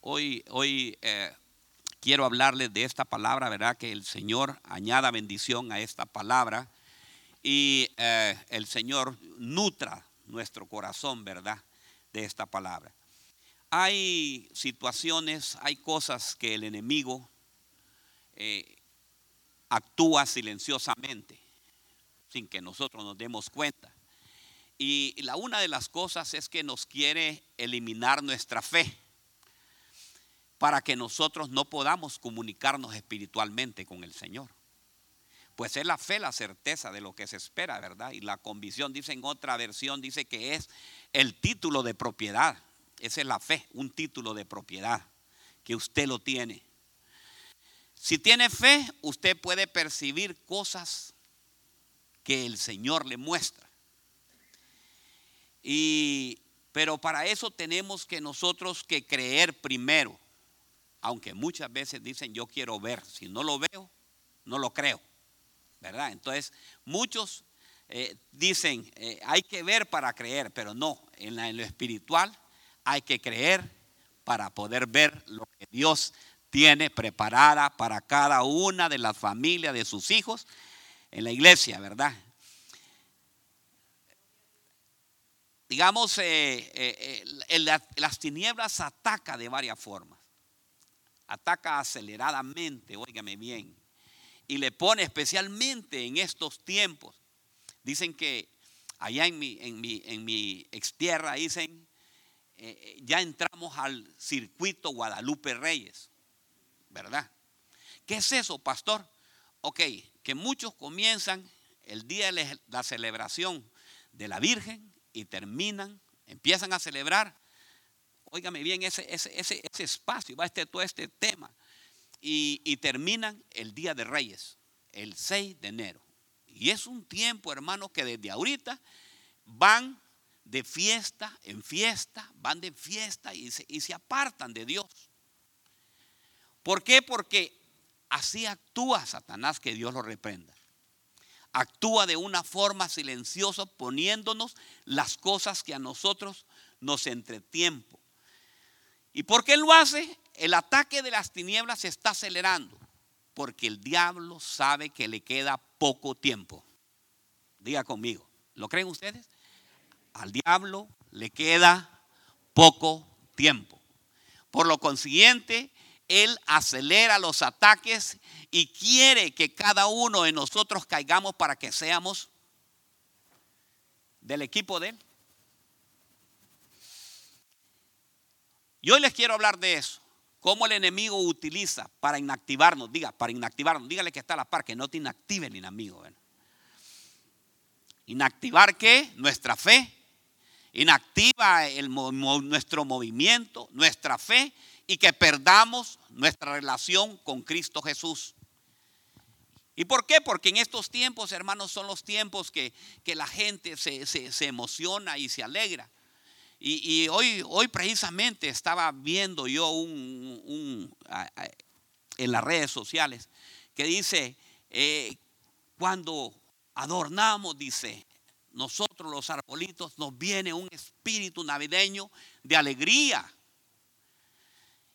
Hoy, hoy eh, quiero hablarles de esta palabra, ¿verdad? Que el Señor añada bendición a esta palabra y eh, el Señor nutra nuestro corazón, ¿verdad? De esta palabra. Hay situaciones, hay cosas que el enemigo eh, actúa silenciosamente, sin que nosotros nos demos cuenta. Y la una de las cosas es que nos quiere eliminar nuestra fe para que nosotros no podamos comunicarnos espiritualmente con el Señor. Pues es la fe, la certeza de lo que se espera, ¿verdad? Y la convicción, dice en otra versión, dice que es el título de propiedad. Esa es la fe, un título de propiedad, que usted lo tiene. Si tiene fe, usted puede percibir cosas que el Señor le muestra. Y, pero para eso tenemos que nosotros que creer primero. Aunque muchas veces dicen yo quiero ver. Si no lo veo, no lo creo. ¿Verdad? Entonces, muchos eh, dicen eh, hay que ver para creer, pero no. En, en lo espiritual hay que creer para poder ver lo que Dios tiene preparada para cada una de las familias de sus hijos en la iglesia, ¿verdad? Digamos, eh, eh, eh, las tinieblas ataca de varias formas. Ataca aceleradamente, óigame bien, y le pone especialmente en estos tiempos. Dicen que allá en mi, en mi, en mi dicen, ya entramos al circuito Guadalupe Reyes, ¿verdad? ¿Qué es eso, pastor? Ok, que muchos comienzan el día de la celebración de la Virgen y terminan, empiezan a celebrar. Óigame bien, ese, ese, ese, espacio, va este, todo este tema. Y, y terminan el Día de Reyes, el 6 de enero. Y es un tiempo, hermano, que desde ahorita van de fiesta en fiesta, van de fiesta y se, y se, apartan de Dios. ¿Por qué? Porque así actúa Satanás, que Dios lo reprenda actúa de una forma silenciosa poniéndonos las cosas que a nosotros nos entretiempo. ¿Y por qué lo hace? El ataque de las tinieblas se está acelerando porque el diablo sabe que le queda poco tiempo. Diga conmigo, ¿lo creen ustedes? Al diablo le queda poco tiempo. Por lo consiguiente, él acelera los ataques y quiere que cada uno de nosotros caigamos para que seamos del equipo de Él. Y hoy les quiero hablar de eso. Cómo el enemigo utiliza para inactivarnos. Diga, para inactivarnos. Dígale que está a la par, que no te inactive el enemigo. Inactivar qué? Nuestra fe. Inactiva nuestro movimiento, nuestra fe y que perdamos nuestra relación con Cristo Jesús. ¿Y por qué? Porque en estos tiempos, hermanos, son los tiempos que, la gente se, emociona y se alegra. Y, hoy, hoy precisamente estaba viendo yo un, en las redes sociales que dice, eh, cuando adornamos, dice, nosotros los arbolitos nos viene un espíritu navideño de alegría.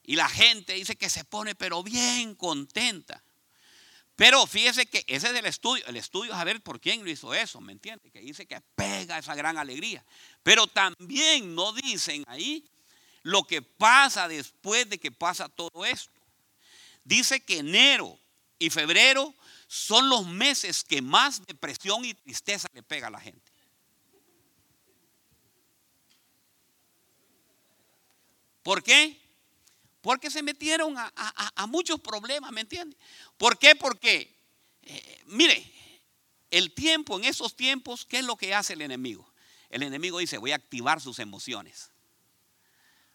Y la gente dice que se pone pero bien contenta. Pero fíjese que ese es el estudio. El estudio es a ver por quién lo hizo eso, ¿me entiende? Que dice que pega esa gran alegría. Pero también no dicen ahí lo que pasa después de que pasa todo esto. Dice que enero y febrero son los meses que más depresión y tristeza le pega a la gente. ¿Por qué? Porque se metieron a, muchos problemas, ¿me entiendes? ¿Por qué? Porque, eh, mire, el tiempo, en esos tiempos, ¿qué es lo que hace el enemigo? El enemigo dice, voy a activar sus emociones.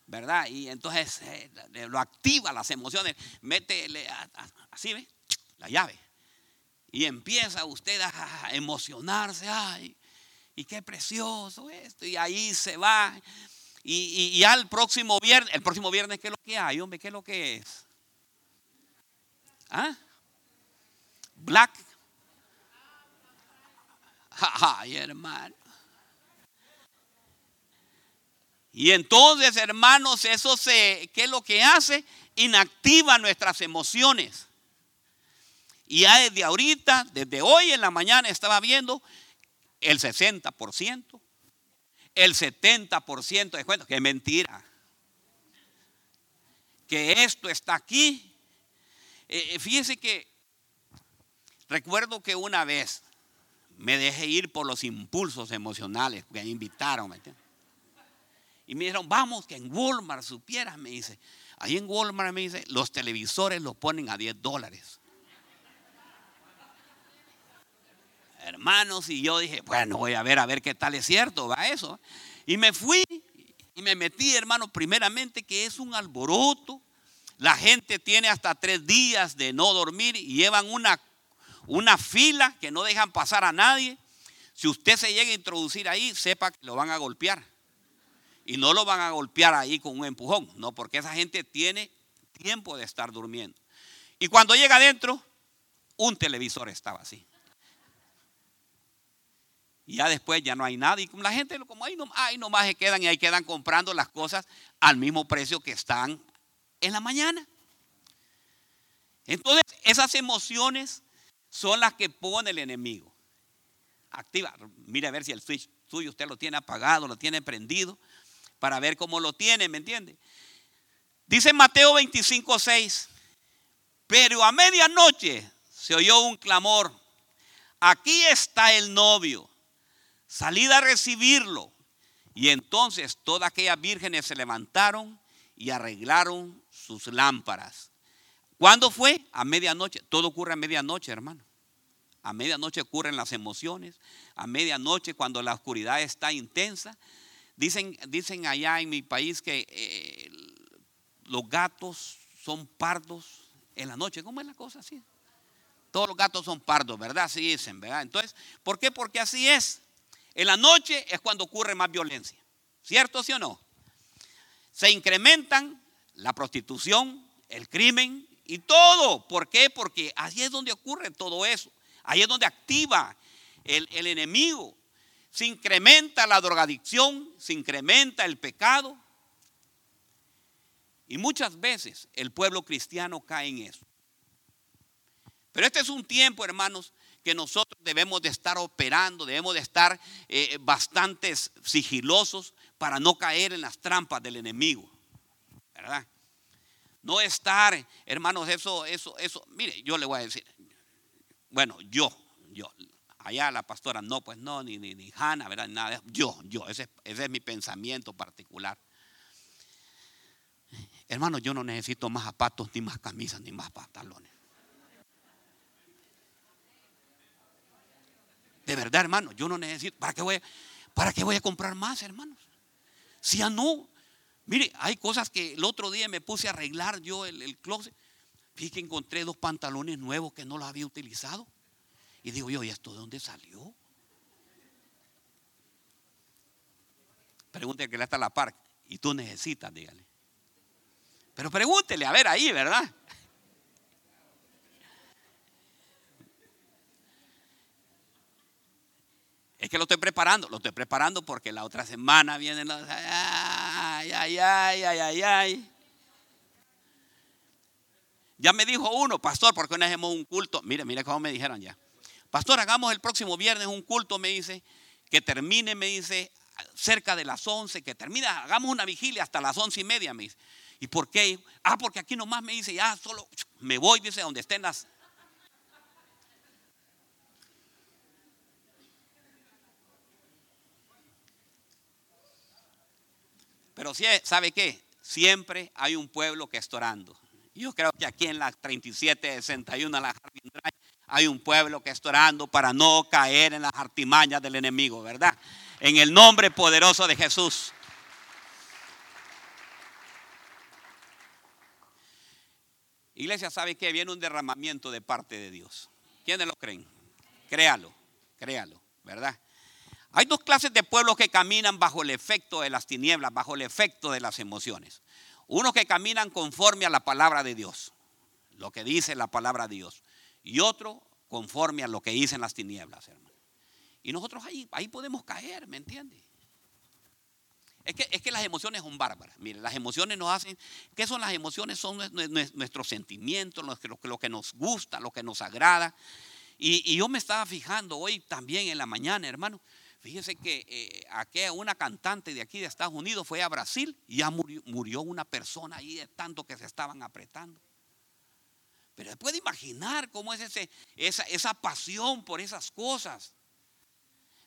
¿Verdad? Y entonces eh, lo activa las emociones, mete, así ve, la llave. Y empieza usted a emocionarse, ay, y qué precioso esto. Y ahí se va. Y, y, al próximo viernes, el próximo viernes, ¿qué es lo que hay, hombre? ¿Qué es lo que es? ¿Ah? Black. Ay, hermano. Y entonces, hermanos, eso se, ¿qué es lo que hace? Inactiva nuestras emociones. Y ya desde ahorita, desde hoy en la mañana estaba viendo el 60%, el 70% de cuenta, que mentira. Que esto está aquí. Eh, fíjese que recuerdo que una vez me dejé ir por los impulsos emocionales que me invitaron. ¿me y me dijeron, vamos, que en Walmart supieras, me dice. Ahí en Walmart me dice, los televisores los ponen a 10 dólares. Hermanos, y yo dije, bueno, voy a ver, a ver qué tal es cierto, va eso. Y me fui y me metí, hermanos, primeramente que es un alboroto. La gente tiene hasta tres días de no dormir y llevan una, una fila que no dejan pasar a nadie. Si usted se llega a introducir ahí, sepa que lo van a golpear. Y no lo van a golpear ahí con un empujón, no, porque esa gente tiene tiempo de estar durmiendo. Y cuando llega adentro, un televisor estaba así. Y ya después ya no hay nada. Y la gente, como ahí, no, ahí nomás se quedan y ahí quedan comprando las cosas al mismo precio que están en la mañana. Entonces, esas emociones son las que pone el enemigo. Activa. Mire a ver si el switch suyo usted lo tiene apagado, lo tiene prendido para ver cómo lo tiene, ¿me entiende? Dice Mateo 25, 6, pero a medianoche se oyó un clamor, aquí está el novio, salid a recibirlo. Y entonces todas aquellas vírgenes se levantaron y arreglaron sus lámparas. ¿Cuándo fue? A medianoche. Todo ocurre a medianoche, hermano. A medianoche ocurren las emociones. A medianoche cuando la oscuridad está intensa. Dicen, dicen allá en mi país que eh, los gatos son pardos en la noche. ¿Cómo es la cosa así? Todos los gatos son pardos, ¿verdad? Así dicen, ¿verdad? Entonces, ¿por qué? Porque así es. En la noche es cuando ocurre más violencia. ¿Cierto, sí o no? Se incrementan la prostitución, el crimen y todo. ¿Por qué? Porque ahí es donde ocurre todo eso. Ahí es donde activa el, el enemigo se incrementa la drogadicción, se incrementa el pecado. Y muchas veces el pueblo cristiano cae en eso. Pero este es un tiempo, hermanos, que nosotros debemos de estar operando, debemos de estar eh, bastante sigilosos para no caer en las trampas del enemigo. ¿Verdad? No estar, hermanos, eso, eso, eso. Mire, yo le voy a decir, bueno, yo, yo, allá la pastora, no, pues no, ni, ni, ni Hanna, ¿verdad? Nada, yo, yo, ese, ese es mi pensamiento particular. Hermano, yo no necesito más zapatos, ni más camisas, ni más pantalones. De verdad, hermano, yo no necesito. ¿Para qué voy, para qué voy a comprar más, hermanos? Si ya no. Mire, hay cosas que el otro día me puse a arreglar yo el, el closet. Fíjate que encontré dos pantalones nuevos que no los había utilizado. Y digo yo, ¿y esto de dónde salió? Pregúntele que le está la par. Y tú necesitas, dígale. Pero pregúntele, a ver ahí, ¿verdad? Es que lo estoy preparando, lo estoy preparando porque la otra semana vienen. Ay, ay, ay, ay, ay, ay. Ya me dijo uno, pastor, ¿por qué no hacemos un culto? Mire, mire cómo me dijeron ya. Pastor, hagamos el próximo viernes un culto, me dice, que termine, me dice, cerca de las 11, que termine, hagamos una vigilia hasta las once y media, me dice. ¿Y por qué? Ah, porque aquí nomás me dice, ya solo me voy, dice, donde estén las... Pero ¿sabe qué? Siempre hay un pueblo que está orando. Yo creo que aquí en la 3761, la Jardín Drive, hay un pueblo que está orando para no caer en las artimañas del enemigo, ¿verdad? En el nombre poderoso de Jesús. Iglesia, ¿sabe que viene un derramamiento de parte de Dios? ¿Quiénes lo creen? Créalo, créalo, ¿verdad? Hay dos clases de pueblos que caminan bajo el efecto de las tinieblas, bajo el efecto de las emociones. Unos que caminan conforme a la palabra de Dios, lo que dice la palabra de Dios y otro conforme a lo que dicen las tinieblas, hermano. Y nosotros ahí, ahí podemos caer, ¿me entiende? Es que, es que las emociones son bárbaras. Mire, las emociones nos hacen. ¿Qué son las emociones? Son nuestros sentimientos, lo que nos gusta, lo que nos agrada. Y, yo me estaba fijando hoy también en la mañana, hermano. Fíjese que eh, una cantante de aquí de Estados Unidos fue a Brasil y ya murió, una persona ahí de tanto que se estaban apretando. Pero se puede imaginar cómo es esa, esa pasión por esas cosas.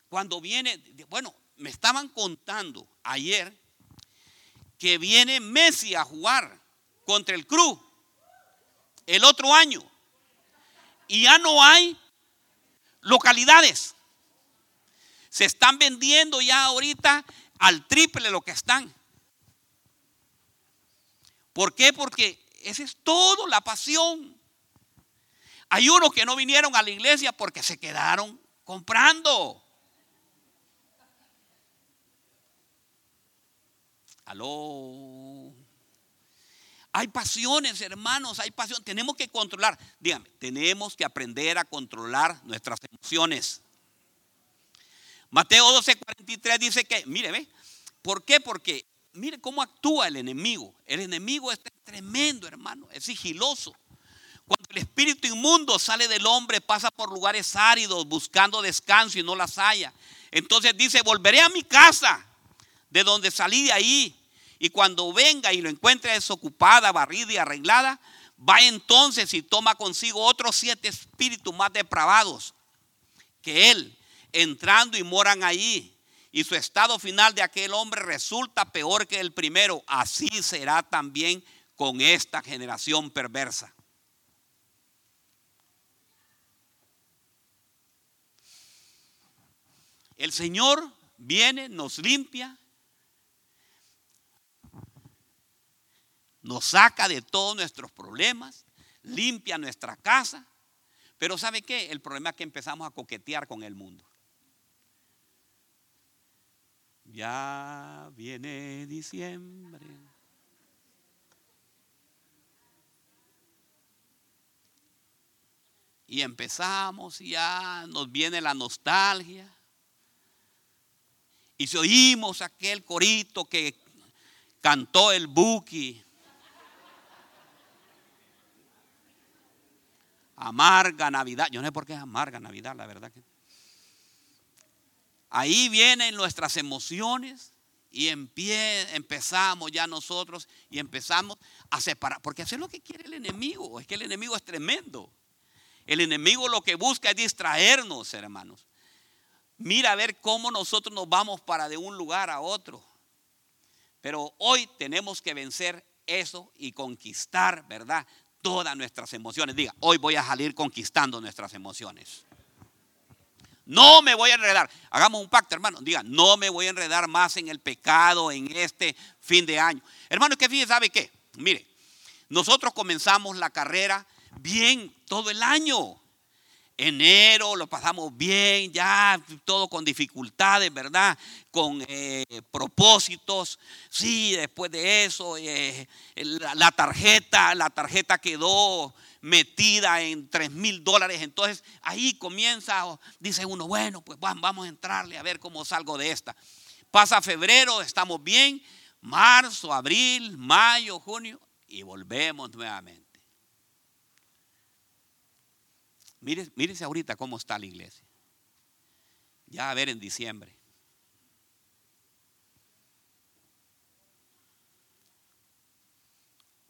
Cuando viene, bueno, me estaban contando ayer que viene Messi a jugar contra el Cruz el otro año. Y ya no hay localidades. Se están vendiendo ya ahorita al triple lo que están. ¿Por qué? Porque esa es todo la pasión. Hay unos que no vinieron a la iglesia porque se quedaron comprando. Aló. Hay pasiones, hermanos, hay pasión. Tenemos que controlar. Dígame, tenemos que aprender a controlar nuestras emociones. Mateo 12, 43 dice que, mire, ve, ¿por qué? Porque, mire cómo actúa el enemigo. El enemigo es tremendo, hermano, es sigiloso. Cuando el espíritu inmundo sale del hombre, pasa por lugares áridos buscando descanso y no las haya. Entonces dice, volveré a mi casa, de donde salí de ahí y cuando venga y lo encuentre desocupada, barrida y arreglada, va entonces y toma consigo otros siete espíritus más depravados que él, entrando y moran allí. Y su estado final de aquel hombre resulta peor que el primero. Así será también con esta generación perversa. El Señor viene, nos limpia, nos saca de todos nuestros problemas, limpia nuestra casa. Pero ¿sabe qué? El problema es que empezamos a coquetear con el mundo. Ya viene diciembre. Y empezamos y ya nos viene la nostalgia. Y si oímos aquel corito que cantó el Buki, Amarga Navidad. Yo no sé por qué es amarga Navidad, la verdad que. Ahí vienen nuestras emociones y empezamos ya nosotros y empezamos a separar. Porque es lo que quiere el enemigo. Es que el enemigo es tremendo. El enemigo lo que busca es distraernos, hermanos. Mira a ver cómo nosotros nos vamos para de un lugar a otro. Pero hoy tenemos que vencer eso y conquistar, ¿verdad? todas nuestras emociones. Diga, hoy voy a salir conquistando nuestras emociones. No me voy a enredar. Hagamos un pacto, hermano. Diga, no me voy a enredar más en el pecado en este fin de año. Hermano, que fíjese, ¿sabe qué? Mire, nosotros comenzamos la carrera bien todo el año. Enero lo pasamos bien, ya todo con dificultades, ¿verdad? Con eh, propósitos. Sí, después de eso, eh, la, tarjeta, la tarjeta quedó metida en 3 mil dólares. Entonces ahí comienza, dice uno, bueno, pues vamos a entrarle a ver cómo salgo de esta. Pasa febrero, estamos bien. Marzo, abril, mayo, junio y volvemos nuevamente. Mire, mírese ahorita cómo está la iglesia. Ya a ver en diciembre.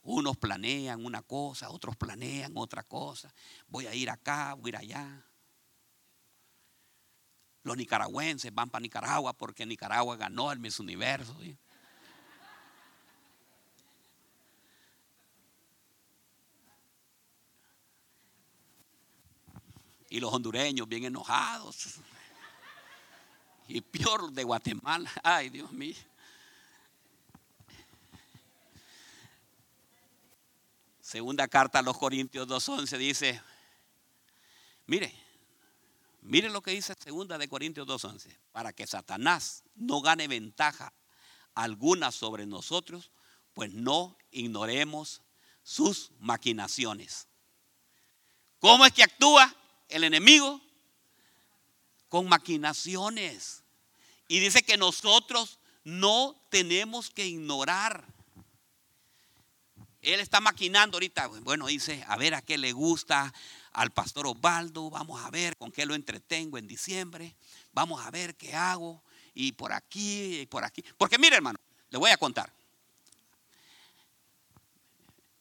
Unos planean una cosa, otros planean otra cosa. Voy a ir acá, voy a ir allá. Los nicaragüenses van para Nicaragua porque Nicaragua ganó el Miss Universo. Y los hondureños bien enojados. Y peor de Guatemala. Ay, Dios mío. Segunda carta a los Corintios 2.11 dice, mire, mire lo que dice segunda de Corintios 2.11, para que Satanás no gane ventaja alguna sobre nosotros, pues no ignoremos sus maquinaciones. ¿Cómo es que actúa? El enemigo con maquinaciones. Y dice que nosotros no tenemos que ignorar. Él está maquinando ahorita, bueno, dice, a ver a qué le gusta al pastor Osvaldo, vamos a ver con qué lo entretengo en diciembre, vamos a ver qué hago, y por aquí, y por aquí. Porque mire, hermano, le voy a contar.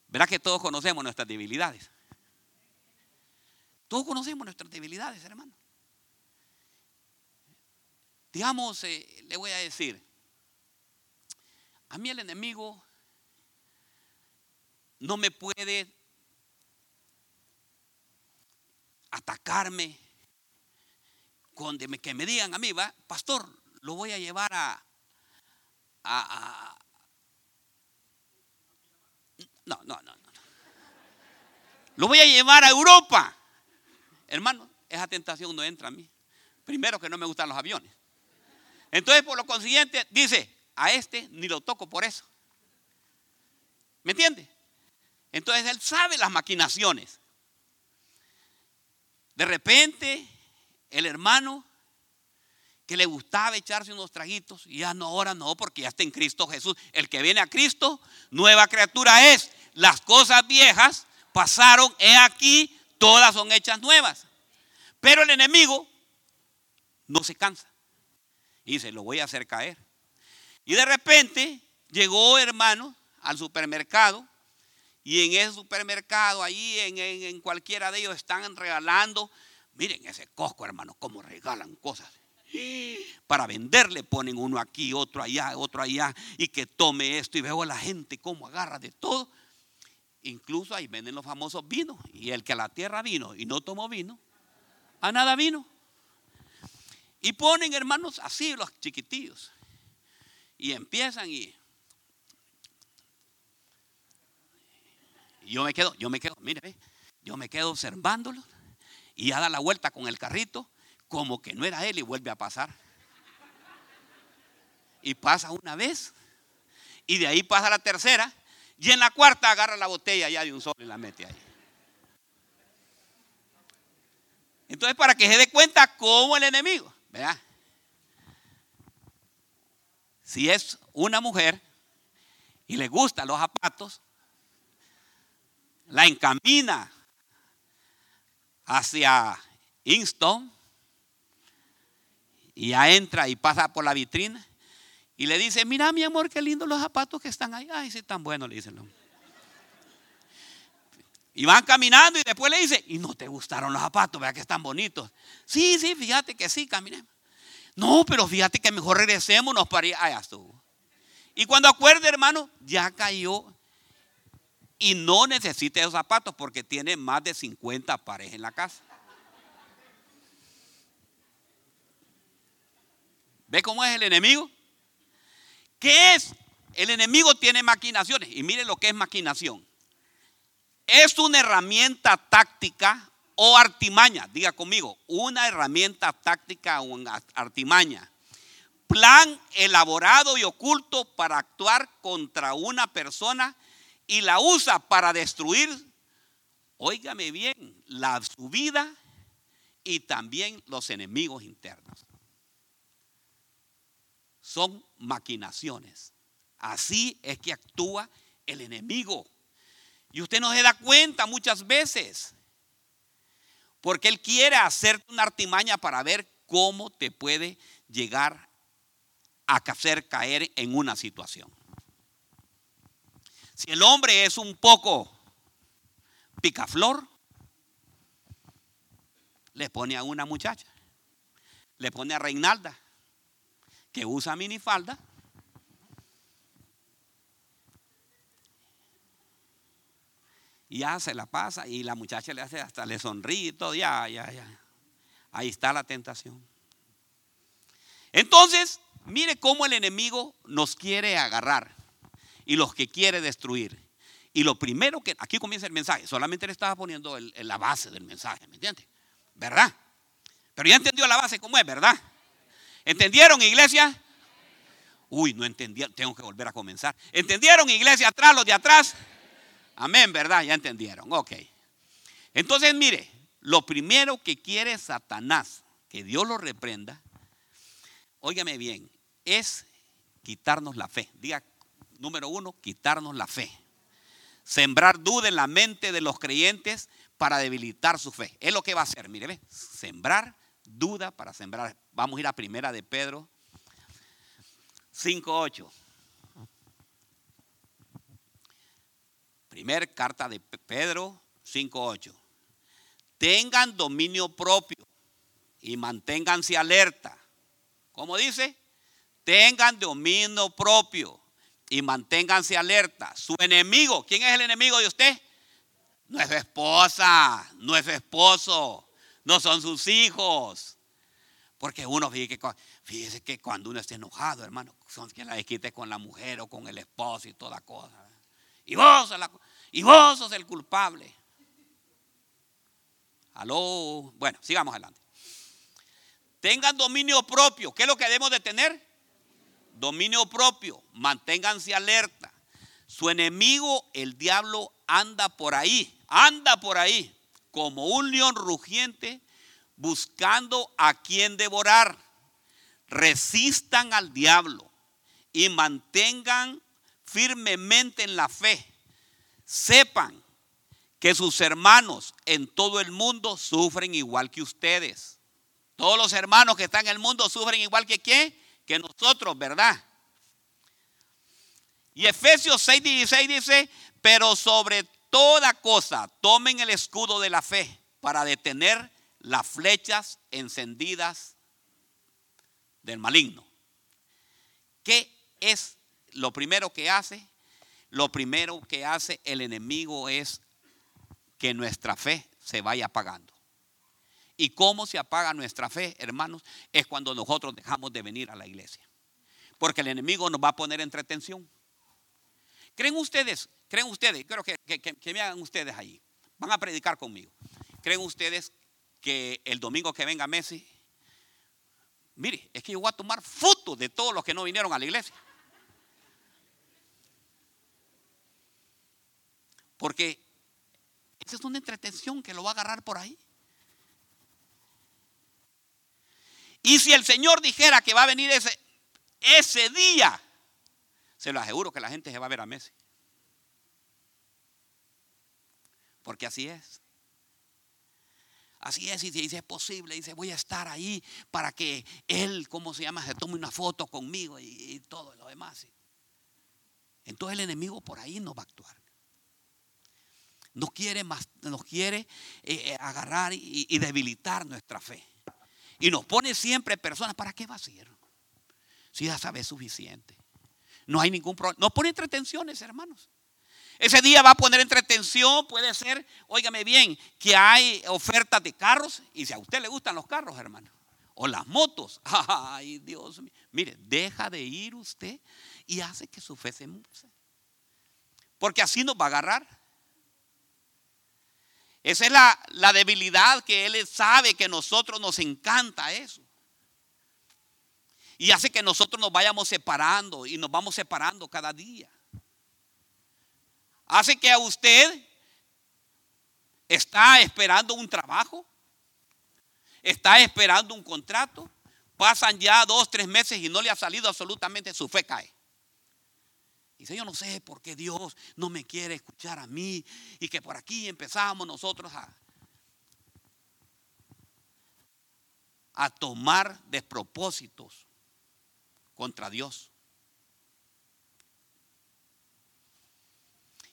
Verá que todos conocemos nuestras debilidades. Todos conocemos nuestras debilidades, hermano. Digamos, eh, le voy a decir, a mí el enemigo no me puede atacarme con que me digan a mí, va, pastor, lo voy a llevar a, a, no, no, no, no. Lo voy a llevar a Europa. Hermano, esa tentación no entra a mí. Primero que no me gustan los aviones. Entonces, por lo consiguiente, dice, a este ni lo toco por eso. ¿Me entiende? Entonces él sabe las maquinaciones. De repente, el hermano que le gustaba echarse unos traguitos, y ya no, ahora no, porque ya está en Cristo Jesús. El que viene a Cristo, nueva criatura es. Las cosas viejas pasaron, he aquí, todas son hechas nuevas. Pero el enemigo no se cansa. Y dice, lo voy a hacer caer. Y de repente llegó, hermano, al supermercado y en ese supermercado, ahí en, cualquiera de ellos están regalando. Miren ese Costco, hermano, cómo regalan cosas. Para venderle ponen uno aquí, otro allá, otro allá, y que tome esto. Y veo a la gente cómo agarra de todo. Incluso ahí venden los famosos vinos. Y el que a la tierra vino y no tomó vino, a nada vino. Y ponen, hermanos, así los chiquitillos. Y empiezan y yo me quedo, yo me quedo, mire, yo me quedo observándolo y ya da la vuelta con el carrito como que no era él y vuelve a pasar. Y pasa una vez y de ahí pasa la tercera y en la cuarta agarra la botella ya de un solo y la mete ahí. Entonces, para que se dé cuenta cómo el enemigo, vea, si es una mujer y le gustan los zapatos, la encamina hacia Inston y ya entra y pasa por la vitrina y le dice, mira mi amor, qué lindos los zapatos que están ahí. Ay, sí, tan buenos, le dicen. Y van caminando y después le dice, y no te gustaron los zapatos, vea que están bonitos. Sí, sí, fíjate que sí, caminemos. No, pero fíjate que mejor regresémonos para ir. Allá estuvo. Y cuando acuerde, hermano, ya cayó y no necesita esos zapatos porque tiene más de 50 pares en la casa. ¿Ve cómo es el enemigo? ¿Qué es? El enemigo tiene maquinaciones. Y mire lo que es maquinación. Es una herramienta táctica o artimaña. Diga conmigo, una herramienta táctica o artimaña. Plan elaborado y oculto para actuar contra una persona y la usa para destruir, óigame bien, la, su vida y también los enemigos internos. Son maquinaciones. Así es que actúa el enemigo. Y usted no se da cuenta muchas veces. Porque él quiere hacerte una artimaña para ver cómo te puede llegar a hacer caer en una situación. Si el hombre es un poco picaflor, le pone a una muchacha, le pone a Reinalda, que usa minifalda. Y ya se la pasa y la muchacha le hace hasta le sonríe y todo, ya, ya, ya. Ahí está la tentación. Entonces, mire cómo el enemigo nos quiere agarrar y los que quiere destruir. Y lo primero que, aquí comienza el mensaje, solamente le estaba poniendo la base del mensaje, ¿me entiende? ¿Verdad? Pero ya entendió la base cómo es, ¿verdad? ¿Entendieron, iglesia? Uy, no entendieron, tengo que volver a comenzar. ¿Entendieron, iglesia, atrás, los de atrás? Amén, ¿verdad? Ya entendieron, ok. Entonces, mire, lo primero que quiere Satanás, que Dios lo reprenda, óigame bien, es quitarnos la fe. Diga, número uno, quitarnos la fe. Sembrar duda en la mente de los creyentes para debilitar su fe. Es lo que va a hacer, mire, ve. Sembrar duda para sembrar. Vamos a ir a primera de Pedro 5.8. Primer carta de Pedro 5.8. Tengan dominio propio y manténganse alerta. ¿Cómo dice? Tengan dominio propio y manténganse alerta. Su enemigo, ¿quién es el enemigo de usted? No es su esposa, no es su esposo, no son sus hijos. Porque uno fíjese que, fíjese que cuando uno está enojado, hermano, son que la desquite con la mujer o con el esposo y toda cosa. Y vos, y vos sos el culpable. Aló. Bueno, sigamos adelante. Tengan dominio propio. ¿Qué es lo que debemos de tener? Dominio propio. Manténganse alerta. Su enemigo, el diablo, anda por ahí. Anda por ahí. Como un león rugiente buscando a quien devorar. Resistan al diablo y mantengan firmemente en la fe. Sepan que sus hermanos en todo el mundo sufren igual que ustedes. Todos los hermanos que están en el mundo sufren igual que? Que nosotros, ¿verdad? Y Efesios 6:16 dice, pero sobre toda cosa tomen el escudo de la fe para detener las flechas encendidas del maligno. ¿Qué es lo primero que hace? Lo primero que hace el enemigo es que nuestra fe se vaya apagando. ¿Y cómo se apaga nuestra fe, hermanos? Es cuando nosotros dejamos de venir a la iglesia. Porque el enemigo nos va a poner entretención. ¿Creen ustedes? ¿Creen ustedes? Creo que, me hagan ustedes ahí. Van a predicar conmigo. ¿Creen ustedes que el domingo que venga Messi, mire, es que yo voy a tomar fotos de todos los que no vinieron a la iglesia? Porque esa es una entretención que lo va a agarrar por ahí. Y si el Señor dijera que va a venir ese día, se lo aseguro que la gente se va a ver a Messi. Porque así es. Así es, y dice, es posible, dice, voy a estar ahí para que él, ¿cómo se llama?, se tome una foto conmigo y, todo lo demás. Entonces el enemigo por ahí no va a actuar. Nos quiere, más, nos quiere agarrar y, y debilitar nuestra fe. Y nos pone siempre personas, ¿para qué va a ser? Si ya sabe suficiente. No hay ningún problema. No pone entretenciones, hermanos. Ese día va a poner entretención, puede ser, óigame bien, que hay ofertas de carros y si a usted le gustan los carros, hermano, o las motos, ay Dios mío, mire, deja de ir usted y hace que su fe se muse. Porque así nos va a agarrar. Esa es la, la debilidad que Él sabe que nosotros nos encanta eso. Y hace que nosotros nos vayamos separando y nos vamos separando cada día. Hace que a usted está esperando un trabajo, está esperando un contrato, pasan ya dos, tres meses y no le ha salido absolutamente, su fe cae. Dice, yo no sé por qué Dios no me quiere escuchar a mí y que por aquí empezamos nosotros a, a tomar despropósitos contra Dios.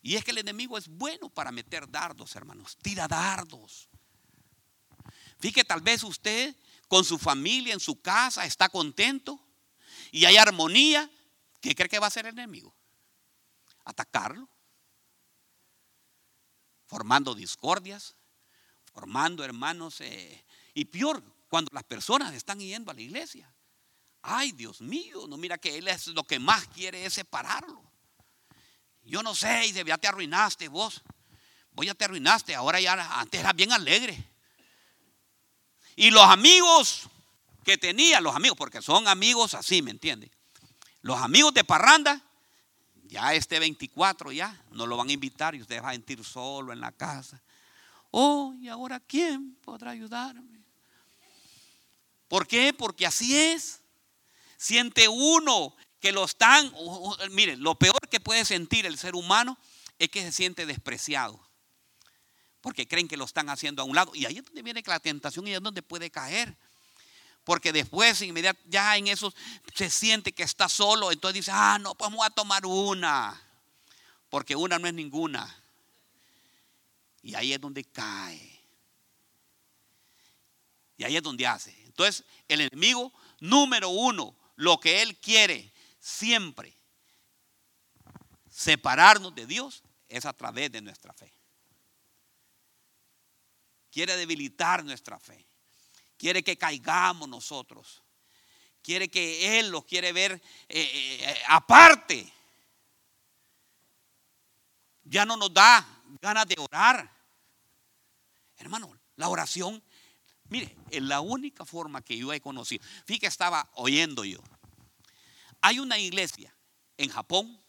Y es que el enemigo es bueno para meter dardos, hermanos. Tira dardos. Fíjate, tal vez usted con su familia en su casa está contento y hay armonía. ¿Qué cree que va a hacer el enemigo? atacarlo, formando discordias, formando hermanos, eh, y peor, cuando las personas están yendo a la iglesia. Ay, Dios mío, no mira que Él es lo que más quiere es separarlo. Yo no sé, y ya te arruinaste vos. Vos ya te arruinaste, ahora ya antes era bien alegre. Y los amigos que tenía, los amigos, porque son amigos así, ¿me entiende? Los amigos de parranda ya este 24 ya no lo van a invitar y usted va a sentir solo en la casa. Oh, ¿y ahora quién podrá ayudarme? ¿Por qué? Porque así es. Siente uno que lo están, miren, lo peor que puede sentir el ser humano es que se siente despreciado. Porque creen que lo están haciendo a un lado. Y ahí es donde viene la tentación y es donde puede caer. Porque después, inmediatamente, ya en eso se siente que está solo. Entonces dice, ah, no, pues vamos a tomar una. Porque una no es ninguna. Y ahí es donde cae. Y ahí es donde hace. Entonces, el enemigo número uno, lo que él quiere siempre, separarnos de Dios, es a través de nuestra fe. Quiere debilitar nuestra fe. Quiere que caigamos nosotros. Quiere que Él los quiere ver eh, eh, aparte. Ya no nos da ganas de orar. Hermano, la oración, mire, es la única forma que yo he conocido. Fíjate, estaba oyendo yo. Hay una iglesia en Japón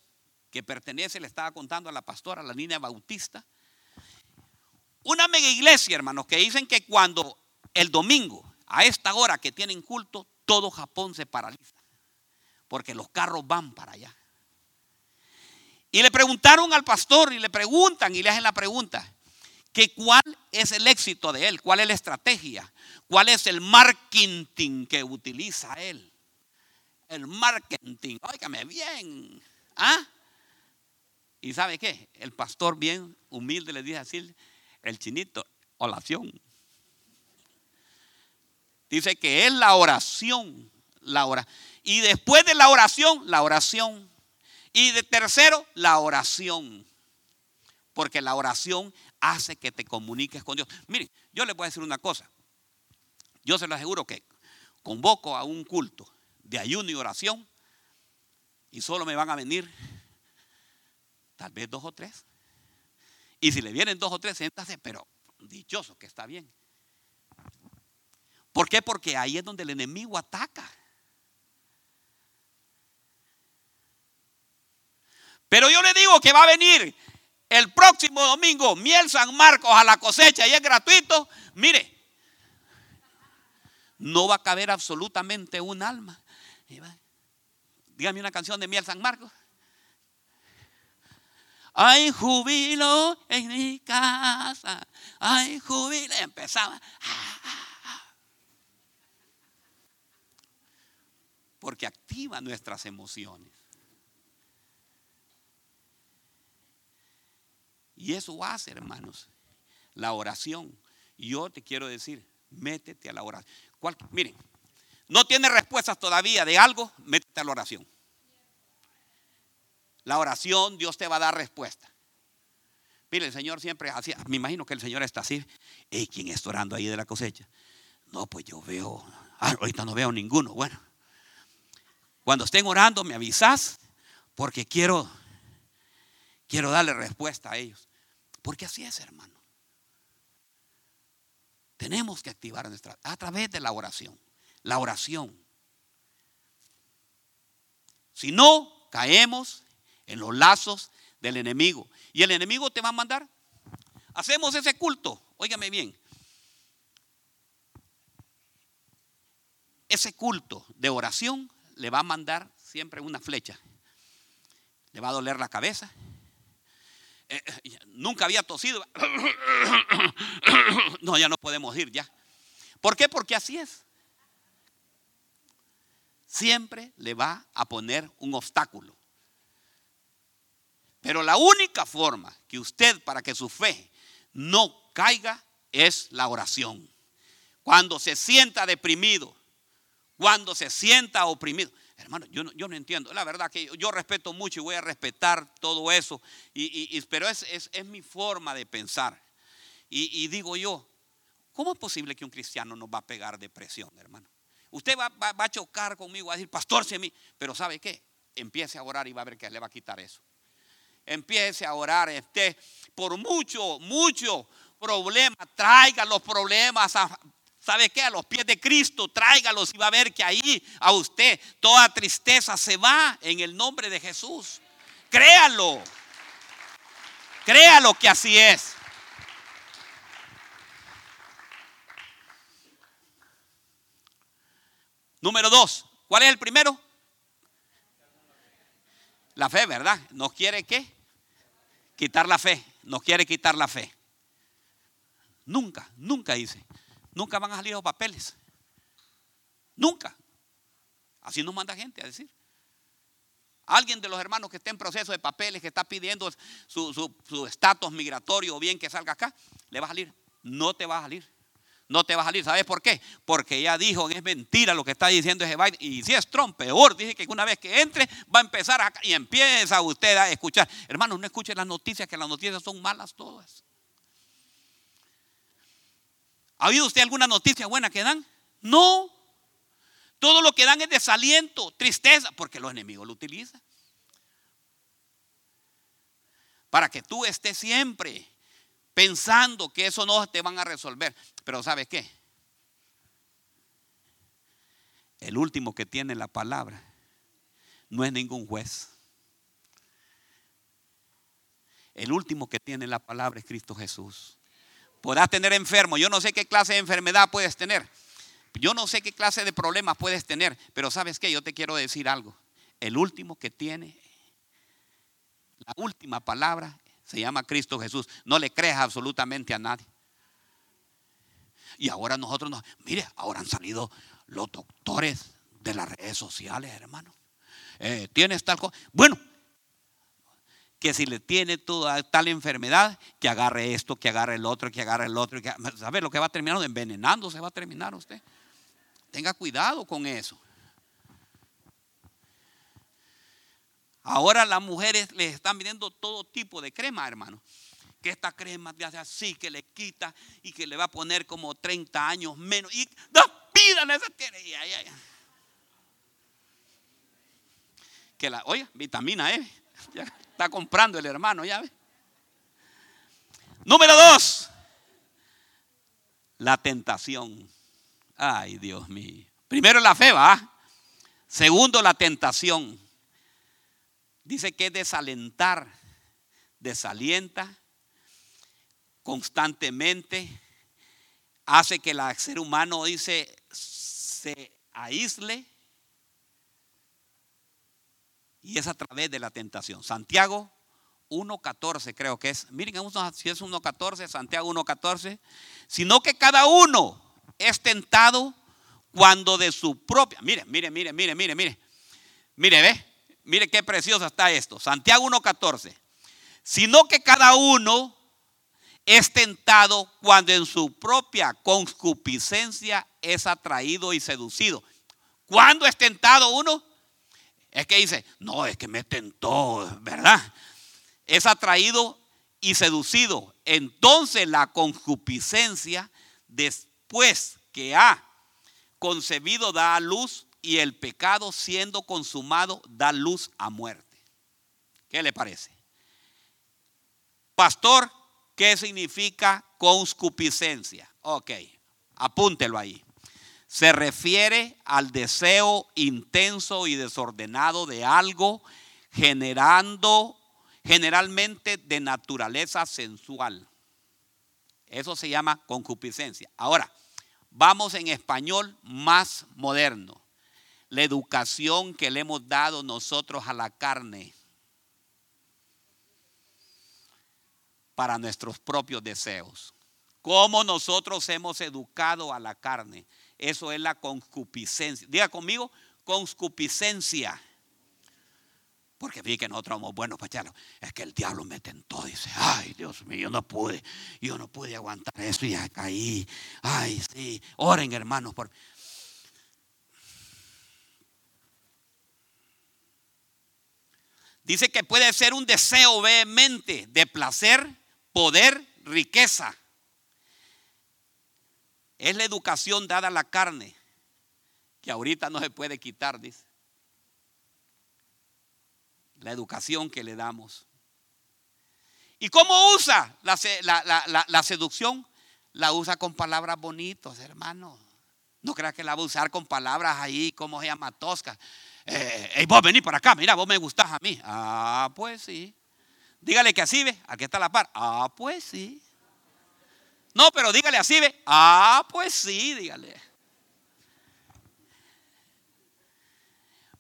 que pertenece, le estaba contando a la pastora, a la niña bautista. Una mega iglesia, hermanos, que dicen que cuando el domingo, a esta hora que tienen culto, todo Japón se paraliza. Porque los carros van para allá. Y le preguntaron al pastor y le preguntan y le hacen la pregunta, que cuál es el éxito de él, cuál es la estrategia, cuál es el marketing que utiliza él. El marketing, óigame bien. ¿Ah? ¿Y sabe qué? El pastor bien humilde le dice así, el chinito, oración. Dice que es la oración, la hora. Y después de la oración, la oración. Y de tercero, la oración. Porque la oración hace que te comuniques con Dios. Mire, yo le voy a decir una cosa. Yo se lo aseguro que convoco a un culto de ayuno y oración y solo me van a venir tal vez dos o tres. Y si le vienen dos o tres, siéntase, pero dichoso que está bien. ¿Por qué? Porque ahí es donde el enemigo ataca. Pero yo le digo que va a venir el próximo domingo miel San Marcos a la cosecha y es gratuito. Mire, no va a caber absolutamente un alma. Dígame una canción de miel San Marcos. Hay jubilo en mi casa. Hay jubilo. Empezaba. porque activa nuestras emociones. Y eso hace, hermanos, la oración. Yo te quiero decir, métete a la oración. miren, no tiene respuestas todavía de algo, métete a la oración. La oración, Dios te va a dar respuesta. Mire, el Señor siempre hacía, me imagino que el Señor está así. ¿Y quién está orando ahí de la cosecha? No, pues yo veo, ah, ahorita no veo ninguno. Bueno, cuando estén orando, me avisas porque quiero, quiero darle respuesta a ellos. Porque así es, hermano. Tenemos que activar nuestra a través de la oración. La oración. Si no, caemos en los lazos del enemigo. Y el enemigo te va a mandar. Hacemos ese culto. Óigame bien. Ese culto de oración le va a mandar siempre una flecha. Le va a doler la cabeza. Eh, eh, nunca había tosido. No, ya no podemos ir ya. ¿Por qué? Porque así es. Siempre le va a poner un obstáculo. Pero la única forma que usted, para que su fe no caiga, es la oración. Cuando se sienta deprimido, cuando se sienta oprimido. Hermano, yo no, entiendo. La verdad que yo, respeto mucho y voy a respetar todo eso. Y, pero es, mi forma de pensar. Y, digo yo, ¿cómo es posible que un cristiano nos va a pegar depresión, hermano? Usted va, a chocar conmigo, va a decir, pastor, si. Pero ¿sabe qué? Empiece a orar y va a ver que le va a quitar eso. Empiece a orar. Este, por mucho, mucho problema, traiga los problemas a, ¿Sabe qué? A los pies de Cristo, tráigalos y va a ver que ahí a usted toda tristeza se va en el nombre de Jesús. Créalo. Créalo que así es. Número dos. ¿Cuál es el primero? La fe, ¿verdad? Nos quiere qué? Quitar la fe. Nos quiere quitar la fe. Nunca, nunca dice. Nunca van a salir los papeles. Nunca. Así nos manda gente a decir. Alguien de los hermanos que esté en proceso de papeles, que está pidiendo su estatus migratorio o bien que salga acá, le va a salir. No te va a salir. No te va a salir. ¿Sabes por qué? Porque ella dijo es mentira lo que está diciendo ese Biden. Y si es Trump, peor. Dice que una vez que entre va a empezar a, y empieza usted a escuchar. Hermanos, no escuchen las noticias, que las noticias son malas todas. ¿Ha oído usted alguna noticia buena que dan? No. Todo lo que dan es desaliento, tristeza, porque los enemigos lo utilizan. Para que tú estés siempre pensando que eso no te van a resolver. Pero ¿sabes qué? El último que tiene la palabra no es ningún juez. El último que tiene la palabra es Cristo Jesús. Podrás tener enfermo. Yo no sé qué clase de enfermedad puedes tener. Yo no sé qué clase de problemas puedes tener, pero sabes qué, yo te quiero decir algo. El último que tiene la última palabra se llama Cristo Jesús. No le creas absolutamente a nadie. Y ahora nosotros nos, mire, ahora han salido los doctores de las redes sociales, hermano. Eh, ¿Tienes tal cosa? Bueno, que si le tiene toda tal enfermedad, que agarre esto, que agarre el otro, que agarre el otro. Que, ¿Sabe lo que va a terminar? Envenenando se va a terminar usted. Tenga cuidado con eso. Ahora las mujeres les están pidiendo todo tipo de crema, hermano. Que esta crema te hace así, que le quita y que le va a poner como 30 años menos. Y no pidan esa Que la, oye, vitamina E. Está comprando el hermano, ya ve. Número dos, la tentación. Ay, Dios mío. Primero la fe, va. Segundo, la tentación. Dice que es desalentar, desalienta constantemente, hace que el ser humano, dice, se aísle. Y es a través de la tentación. Santiago 1.14 creo que es. Miren si es 1.14, Santiago 1.14. Sino que cada uno es tentado cuando de su propia. Mire, mire, mire, mire, mire, mire. Mire, ve. Mire qué precioso está esto. Santiago 1.14. Sino que cada uno es tentado cuando en su propia concupiscencia es atraído y seducido. ¿Cuándo es tentado uno? Es que dice, no, es que me tentó, ¿verdad? Es atraído y seducido. Entonces la concupiscencia, después que ha concebido, da luz y el pecado siendo consumado da luz a muerte. ¿Qué le parece? Pastor, ¿qué significa conscupiscencia? Ok, apúntelo ahí. Se refiere al deseo intenso y desordenado de algo generando generalmente de naturaleza sensual. Eso se llama concupiscencia. Ahora, vamos en español más moderno la educación que le hemos dado nosotros a la carne para nuestros propios deseos. Cómo nosotros hemos educado a la carne. Eso es la concupiscencia. Diga conmigo, concupiscencia. Porque vi que nosotros somos buenos para Es que el diablo me tentó. Dice, ay Dios mío, yo no pude. Yo no pude aguantar eso y caí. Ay, sí. Oren hermanos por... Dice que puede ser un deseo vehemente de placer, poder, riqueza. Es la educación dada a la carne, que ahorita no se puede quitar, dice. La educación que le damos. ¿Y cómo usa la, la, seducción? La usa con palabras bonitas, hermano. No creas que la va a usar con palabras ahí como se llama tosca eh, vos vení para acá, mira, vos me gustás a mí. Ah, pues sí. Dígale que así ve, aquí está la par. Ah, pues sí. No, pero dígale así ve. Ah, pues sí, dígale.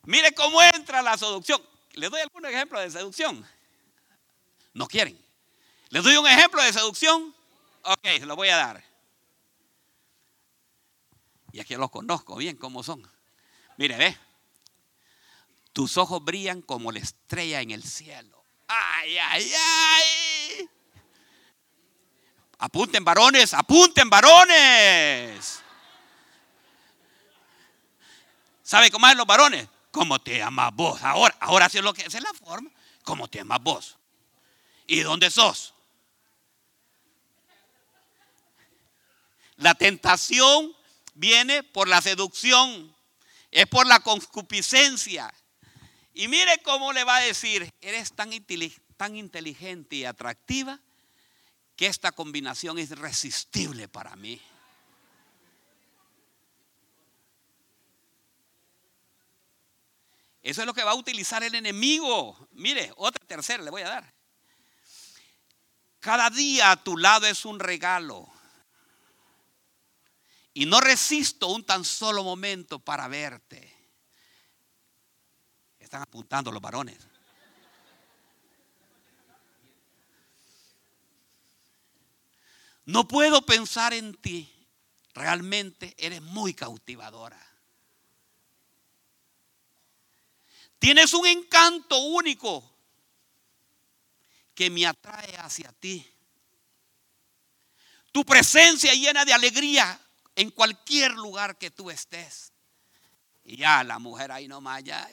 Mire cómo entra la seducción. les doy algunos ejemplos de seducción. No quieren. ¿Les doy un ejemplo de seducción? Ok, se lo voy a dar. Y aquí los conozco bien cómo son. Mire, ve. Tus ojos brillan como la estrella en el cielo. Ay, ay, ay. Apunten varones, apunten varones. ¿Sabe cómo es los varones? ¿Cómo te amas vos? Ahora, ahora sí es lo que es la forma. ¿Cómo te amas vos? ¿Y dónde sos? La tentación viene por la seducción, es por la concupiscencia. Y mire cómo le va a decir, eres tan, tan inteligente y atractiva que esta combinación es irresistible para mí. Eso es lo que va a utilizar el enemigo. Mire, otra tercera le voy a dar. Cada día a tu lado es un regalo. Y no resisto un tan solo momento para verte. Están apuntando los varones. No puedo pensar en ti. Realmente eres muy cautivadora. Tienes un encanto único que me atrae hacia ti. Tu presencia llena de alegría en cualquier lugar que tú estés. Y ya la mujer ahí nomás, ya.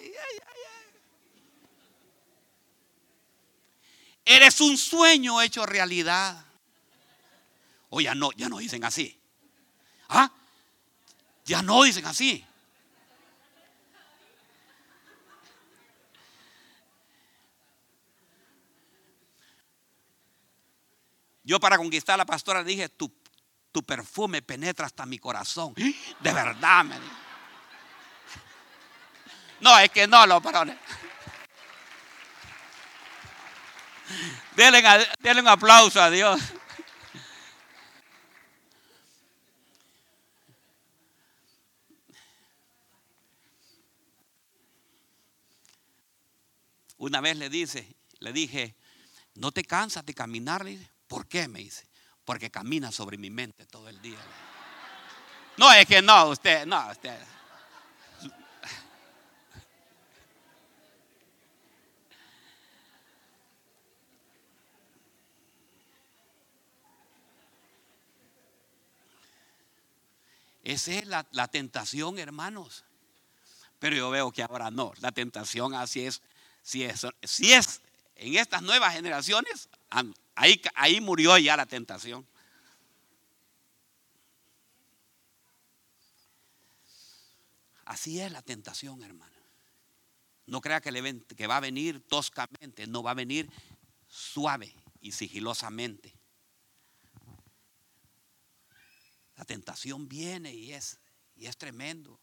Eres un sueño hecho realidad. O ya no, ya no dicen así. ¿Ah? Ya no dicen así. Yo para conquistar a la pastora dije, tu, tu perfume penetra hasta mi corazón. De verdad, me No, es que no, los varones. Denle, un aplauso a Dios. Una vez le dice, le dije, ¿no te cansas de caminar? ¿Por qué? Me dice. Porque camina sobre mi mente todo el día. No, es que no, usted, no, usted. Esa es la, tentación, hermanos. Pero yo veo que ahora no. La tentación así es. Si es, si es en estas nuevas generaciones, Ahí, murió ya la tentación. Así es la tentación, hermano. No crea que va a venir toscamente, no va a venir suave y sigilosamente. La tentación viene y es, y es tremendo.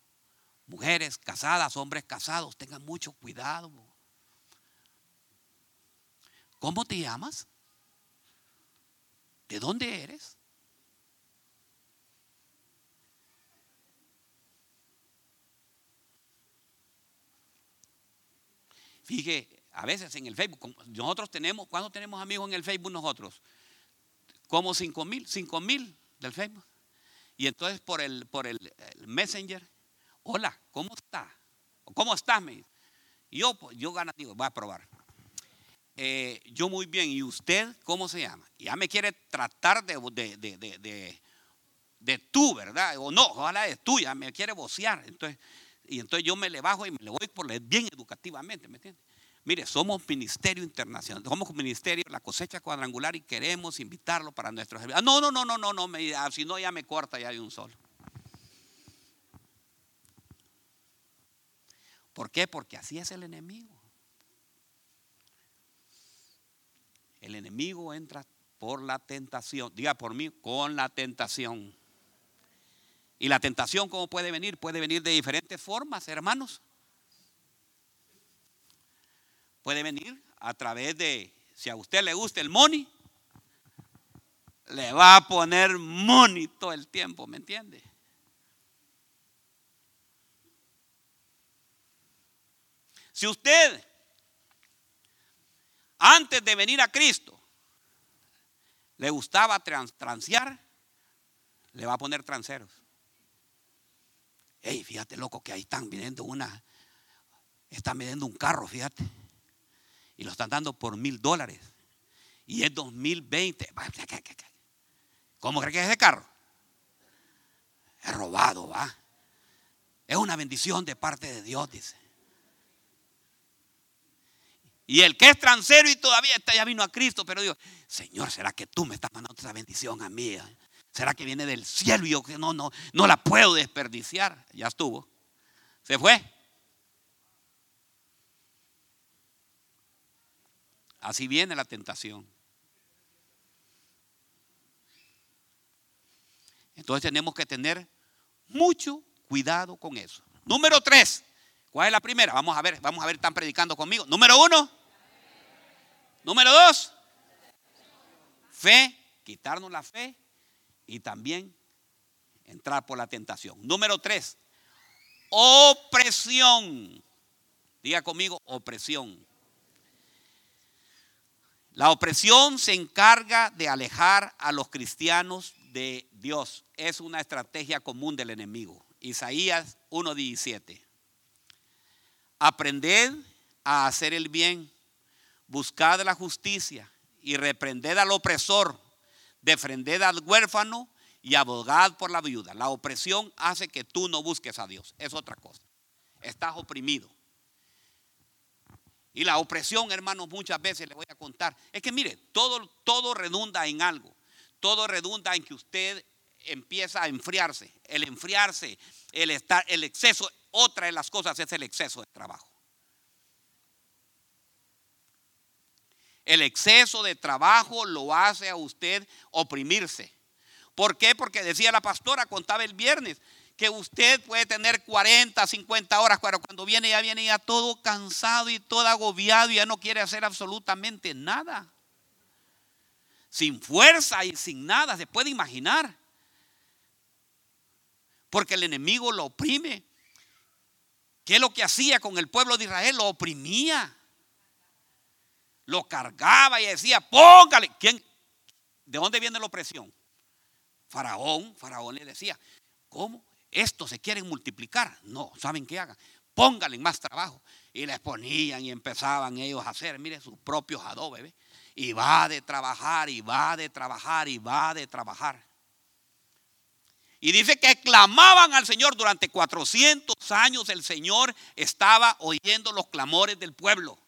Mujeres casadas, hombres casados, tengan mucho cuidado. ¿Cómo te llamas? ¿De dónde eres? Fíjate, a veces en el Facebook, nosotros tenemos, ¿cuándo tenemos amigos en el Facebook nosotros? Como 5 mil, 5 mil del Facebook. Y entonces por el, por el, Messenger, hola, ¿cómo está? ¿Cómo estás? Y yo, pues, yo gana, digo, voy a probar. Eh, yo muy bien, ¿y usted cómo se llama? Ya me quiere tratar de, de, de, tú, ¿verdad? O no, ojalá de tú, ya me quiere vocear. Entonces, y entonces yo me le bajo y me le voy por bien educativamente, ¿me entiende? Mire, somos ministerio internacional, somos ministerio la cosecha cuadrangular y queremos invitarlo para nuestros ah, No, no, no, no, no, no, ah, si no ya me corta ya de un solo. ¿Por qué? Porque así es el enemigo. El enemigo entra por la tentación. Diga por mí, con la tentación. Y la tentación, ¿cómo puede venir? Puede venir de diferentes formas, hermanos. Puede venir a través de, si a usted le gusta el money, le va a poner money todo el tiempo, ¿me entiende? Si usted antes de venir a Cristo, le gustaba transear, le va a poner transeros. Ey, fíjate, loco, que ahí están vendiendo una, están vendiendo un carro, fíjate. Y lo están dando por mil dólares. Y es 2020. ¿Cómo cree que es ese carro? Es robado, va. Es una bendición de parte de Dios, dice. Y el que es transero y todavía está, ya vino a Cristo, pero digo, Señor, ¿será que tú me estás mandando esa bendición a mí? ¿Será que viene del cielo y yo no, no, no la puedo desperdiciar? Ya estuvo. Se fue. Así viene la tentación. Entonces tenemos que tener mucho cuidado con eso. Número tres. ¿Cuál es la primera? Vamos a ver, vamos a ver, están predicando conmigo. Número uno. Número dos. Fe, quitarnos la fe y también entrar por la tentación. Número tres. Opresión. Diga conmigo, opresión. La opresión se encarga de alejar a los cristianos de Dios. Es una estrategia común del enemigo. Isaías 1:17. Aprended a hacer el bien, buscad la justicia y reprended al opresor, defended al huérfano y abogad por la viuda. La opresión hace que tú no busques a Dios. Es otra cosa. Estás oprimido. Y la opresión, hermanos, muchas veces le voy a contar. Es que mire, todo, todo redunda en algo. Todo redunda en que usted empieza a enfriarse. El enfriarse, el estar, el exceso, otra de las cosas es el exceso de trabajo. El exceso de trabajo lo hace a usted oprimirse. ¿Por qué? Porque decía la pastora, contaba el viernes, que usted puede tener 40, 50 horas, pero cuando viene ya viene ya todo cansado y todo agobiado y ya no quiere hacer absolutamente nada. Sin fuerza y sin nada, se puede imaginar porque el enemigo lo oprime. ¿Qué es lo que hacía con el pueblo de Israel? Lo oprimía. Lo cargaba y decía, póngale. ¿Quién? ¿De dónde viene la opresión? Faraón, Faraón le decía, ¿cómo? Estos se quieren multiplicar. No, ¿saben qué hagan? Póngale más trabajo. Y les ponían y empezaban ellos a hacer, mire, sus propios adobes. Y va de trabajar, y va de trabajar, y va de trabajar. Y dice que clamaban al Señor durante 400 años. El Señor estaba oyendo los clamores del pueblo.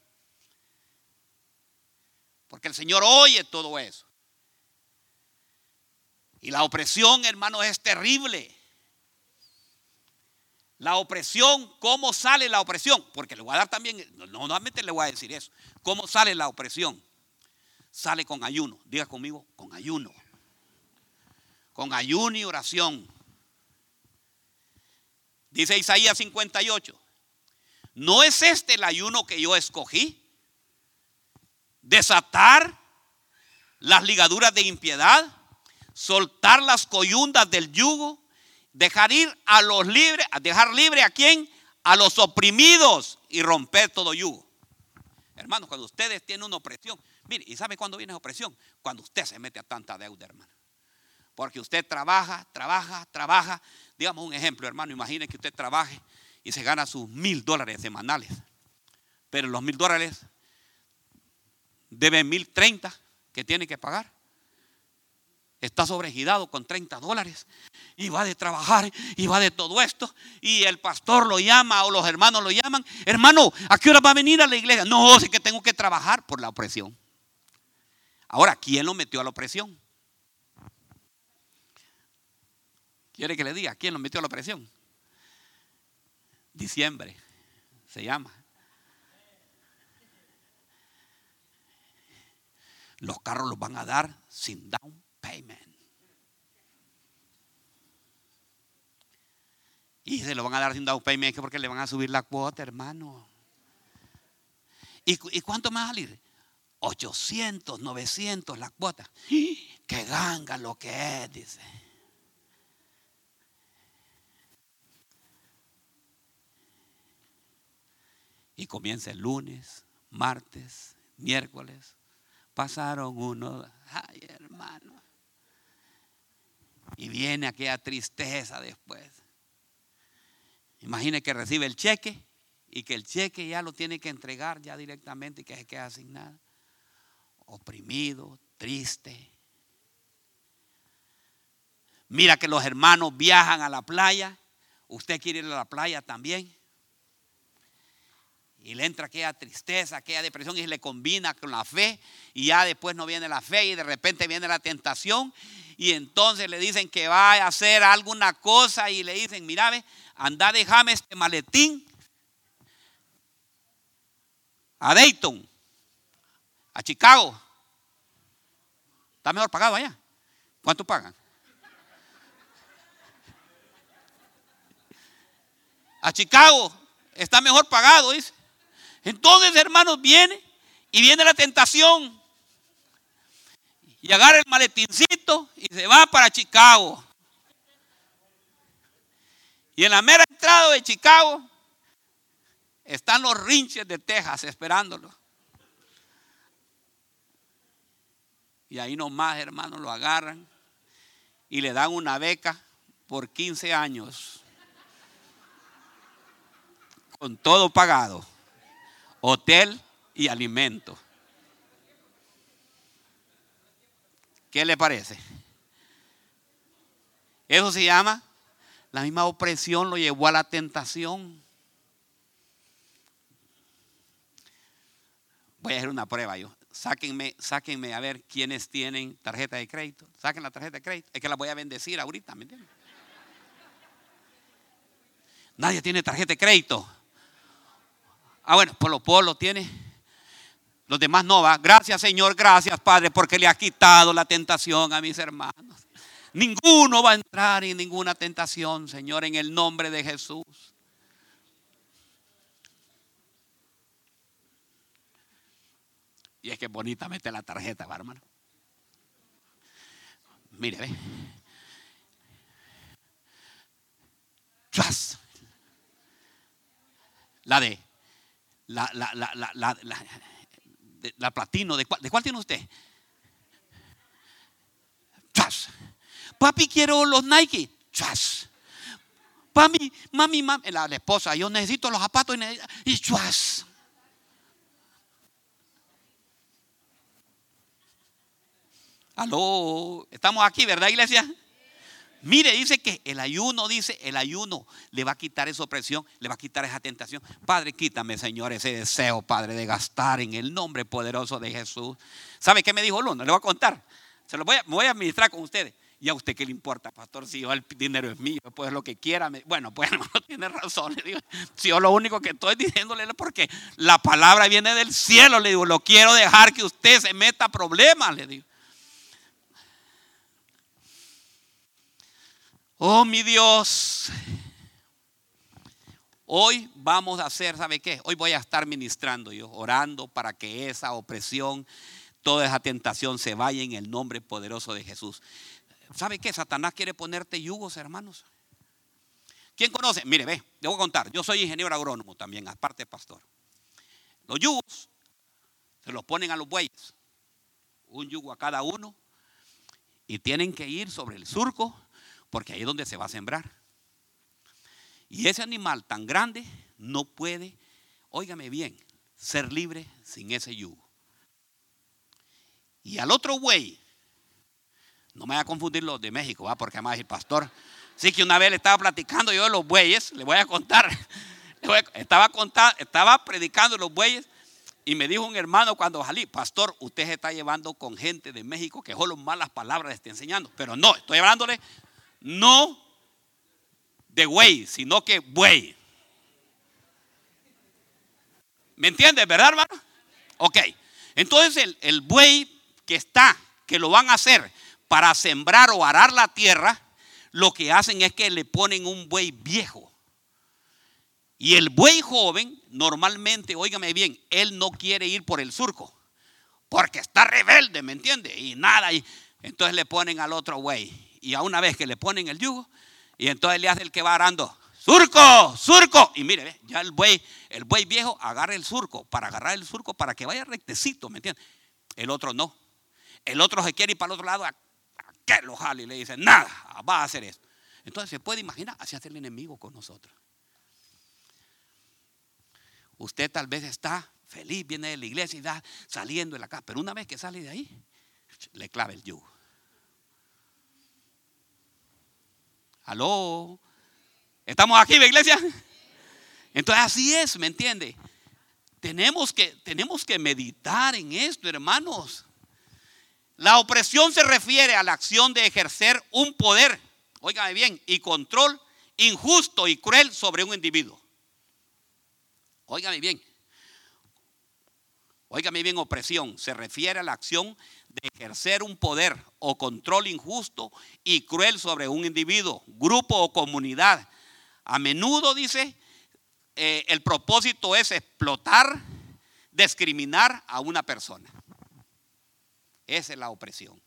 Porque el Señor oye todo eso. Y la opresión, hermano, es terrible. La opresión, ¿cómo sale la opresión? Porque le voy a dar también, no, nuevamente le voy a decir eso. ¿Cómo sale la opresión? Sale con ayuno. Diga conmigo, con ayuno con ayuno y oración. Dice Isaías 58, ¿no es este el ayuno que yo escogí? Desatar las ligaduras de impiedad, soltar las coyundas del yugo, dejar ir a los libres, dejar libre a quién? A los oprimidos y romper todo yugo. Hermanos, cuando ustedes tienen una opresión, mire, ¿y sabe cuándo viene esa opresión? Cuando usted se mete a tanta deuda, hermano. Porque usted trabaja, trabaja, trabaja. Digamos un ejemplo, hermano. Imagine que usted trabaje y se gana sus mil dólares semanales. Pero los mil dólares debe mil treinta que tiene que pagar. Está sobregidado con 30 dólares y va de trabajar y va de todo esto. Y el pastor lo llama o los hermanos lo llaman. Hermano, ¿a qué hora va a venir a la iglesia? No, sé que tengo que trabajar por la opresión. Ahora, ¿quién lo metió a la opresión? ¿Quiere que le diga quién lo metió a la presión? Diciembre se llama. Los carros los van a dar sin down Y se lo van a dar sin down payment porque le van a subir la cuota, hermano. ¿Y, y cuánto más salir? 800, 900 la cuota. ¡Qué ganga lo que es! Dice. Y comienza el lunes, martes, miércoles, pasaron uno, ay hermano. Y viene aquella tristeza después. Imagine que recibe el cheque y que el cheque ya lo tiene que entregar ya directamente y que se queda sin nada. Oprimido, triste. Mira que los hermanos viajan a la playa. Usted quiere ir a la playa también. Y le entra aquella tristeza, aquella depresión y se le combina con la fe. Y ya después no viene la fe y de repente viene la tentación. Y entonces le dicen que va a hacer alguna cosa y le dicen, mira, ve, anda, déjame este maletín a Dayton, a Chicago. Está mejor pagado allá. ¿Cuánto pagan? A Chicago está mejor pagado, dice. Entonces, hermanos, viene y viene la tentación. Y agarra el maletincito y se va para Chicago. Y en la mera entrada de Chicago están los rinches de Texas esperándolo. Y ahí nomás, hermanos, lo agarran y le dan una beca por 15 años. Con todo pagado. Hotel y alimento. ¿Qué le parece? Eso se llama, la misma opresión lo llevó a la tentación. Voy a hacer una prueba yo. Sáquenme, sáquenme a ver quiénes tienen tarjeta de crédito. Saquen la tarjeta de crédito. Es que la voy a bendecir ahorita, ¿me entienden? Nadie tiene tarjeta de crédito. Ah, bueno, Polo Polo tiene. Los demás no va. Gracias, Señor, gracias, Padre, porque le ha quitado la tentación a mis hermanos. Ninguno va a entrar en ninguna tentación, Señor, en el nombre de Jesús. Y es que bonita mete la tarjeta, hermano. Mire, ve. La de la, la, la, la, la, la platino, ¿de cuál, ¿de cuál tiene usted? Chas. Papi, quiero los Nike. Chas. Papi, mami, mami, la, esposa, yo necesito los zapatos y, y chas. Aló, estamos aquí, ¿verdad, iglesia? Mire, dice que el ayuno, dice, el ayuno le va a quitar esa opresión, le va a quitar esa tentación. Padre, quítame, Señor, ese deseo, Padre, de gastar en el nombre poderoso de Jesús. ¿Sabe qué me dijo Luna? Le voy a contar. Se lo voy a, me administrar con ustedes. ¿Y a usted qué le importa, pastor? Si yo el dinero es mío, pues lo que quiera. bueno, pues hermano, tiene razón. Le digo, si yo lo único que estoy diciéndole es porque la palabra viene del cielo, le digo, lo quiero dejar que usted se meta a problemas, le digo. Oh, mi Dios. Hoy vamos a hacer, ¿sabe qué? Hoy voy a estar ministrando yo, orando para que esa opresión, toda esa tentación se vaya en el nombre poderoso de Jesús. ¿Sabe qué? Satanás quiere ponerte yugos, hermanos. ¿Quién conoce? Mire, ve, le voy a contar. Yo soy ingeniero agrónomo también, aparte pastor. Los yugos se los ponen a los bueyes. Un yugo a cada uno. Y tienen que ir sobre el surco porque ahí es donde se va a sembrar. Y ese animal tan grande no puede, óigame bien, ser libre sin ese yugo. Y al otro buey, no me voy a confundir los de México, ¿va? porque además el pastor, sí que una vez le estaba platicando yo de los bueyes, le voy a contar, estaba, contando, estaba predicando los bueyes y me dijo un hermano cuando salí, pastor, usted se está llevando con gente de México que solo malas palabras le está enseñando, pero no, estoy hablándole no de güey, sino que buey. ¿Me entiendes, verdad, hermano? Ok. Entonces el, el buey que está, que lo van a hacer para sembrar o arar la tierra, lo que hacen es que le ponen un buey viejo. Y el buey joven, normalmente, óigame bien, él no quiere ir por el surco, porque está rebelde, ¿me entiende? Y nada, y entonces le ponen al otro buey y a una vez que le ponen el yugo, y entonces le hace el que va arando, surco, surco. Y mire, ya el buey, el buey viejo agarra el surco, para agarrar el surco para que vaya rectecito, ¿me entiendes? El otro no. El otro se quiere ir para el otro lado, a, que lo jale y le dice, nada, va a hacer esto. Entonces se puede imaginar, así hace el enemigo con nosotros. Usted tal vez está feliz, viene de la iglesia y está saliendo de la casa, pero una vez que sale de ahí, le clava el yugo. Aló, ¿estamos aquí, iglesia? Entonces así es, ¿me entiende? Tenemos que, tenemos que meditar en esto, hermanos. La opresión se refiere a la acción de ejercer un poder, óigame bien, y control injusto y cruel sobre un individuo. Óigame bien. Óigame bien, opresión se refiere a la acción de ejercer un poder o control injusto y cruel sobre un individuo, grupo o comunidad. A menudo dice, eh, el propósito es explotar, discriminar a una persona. Esa es la opresión.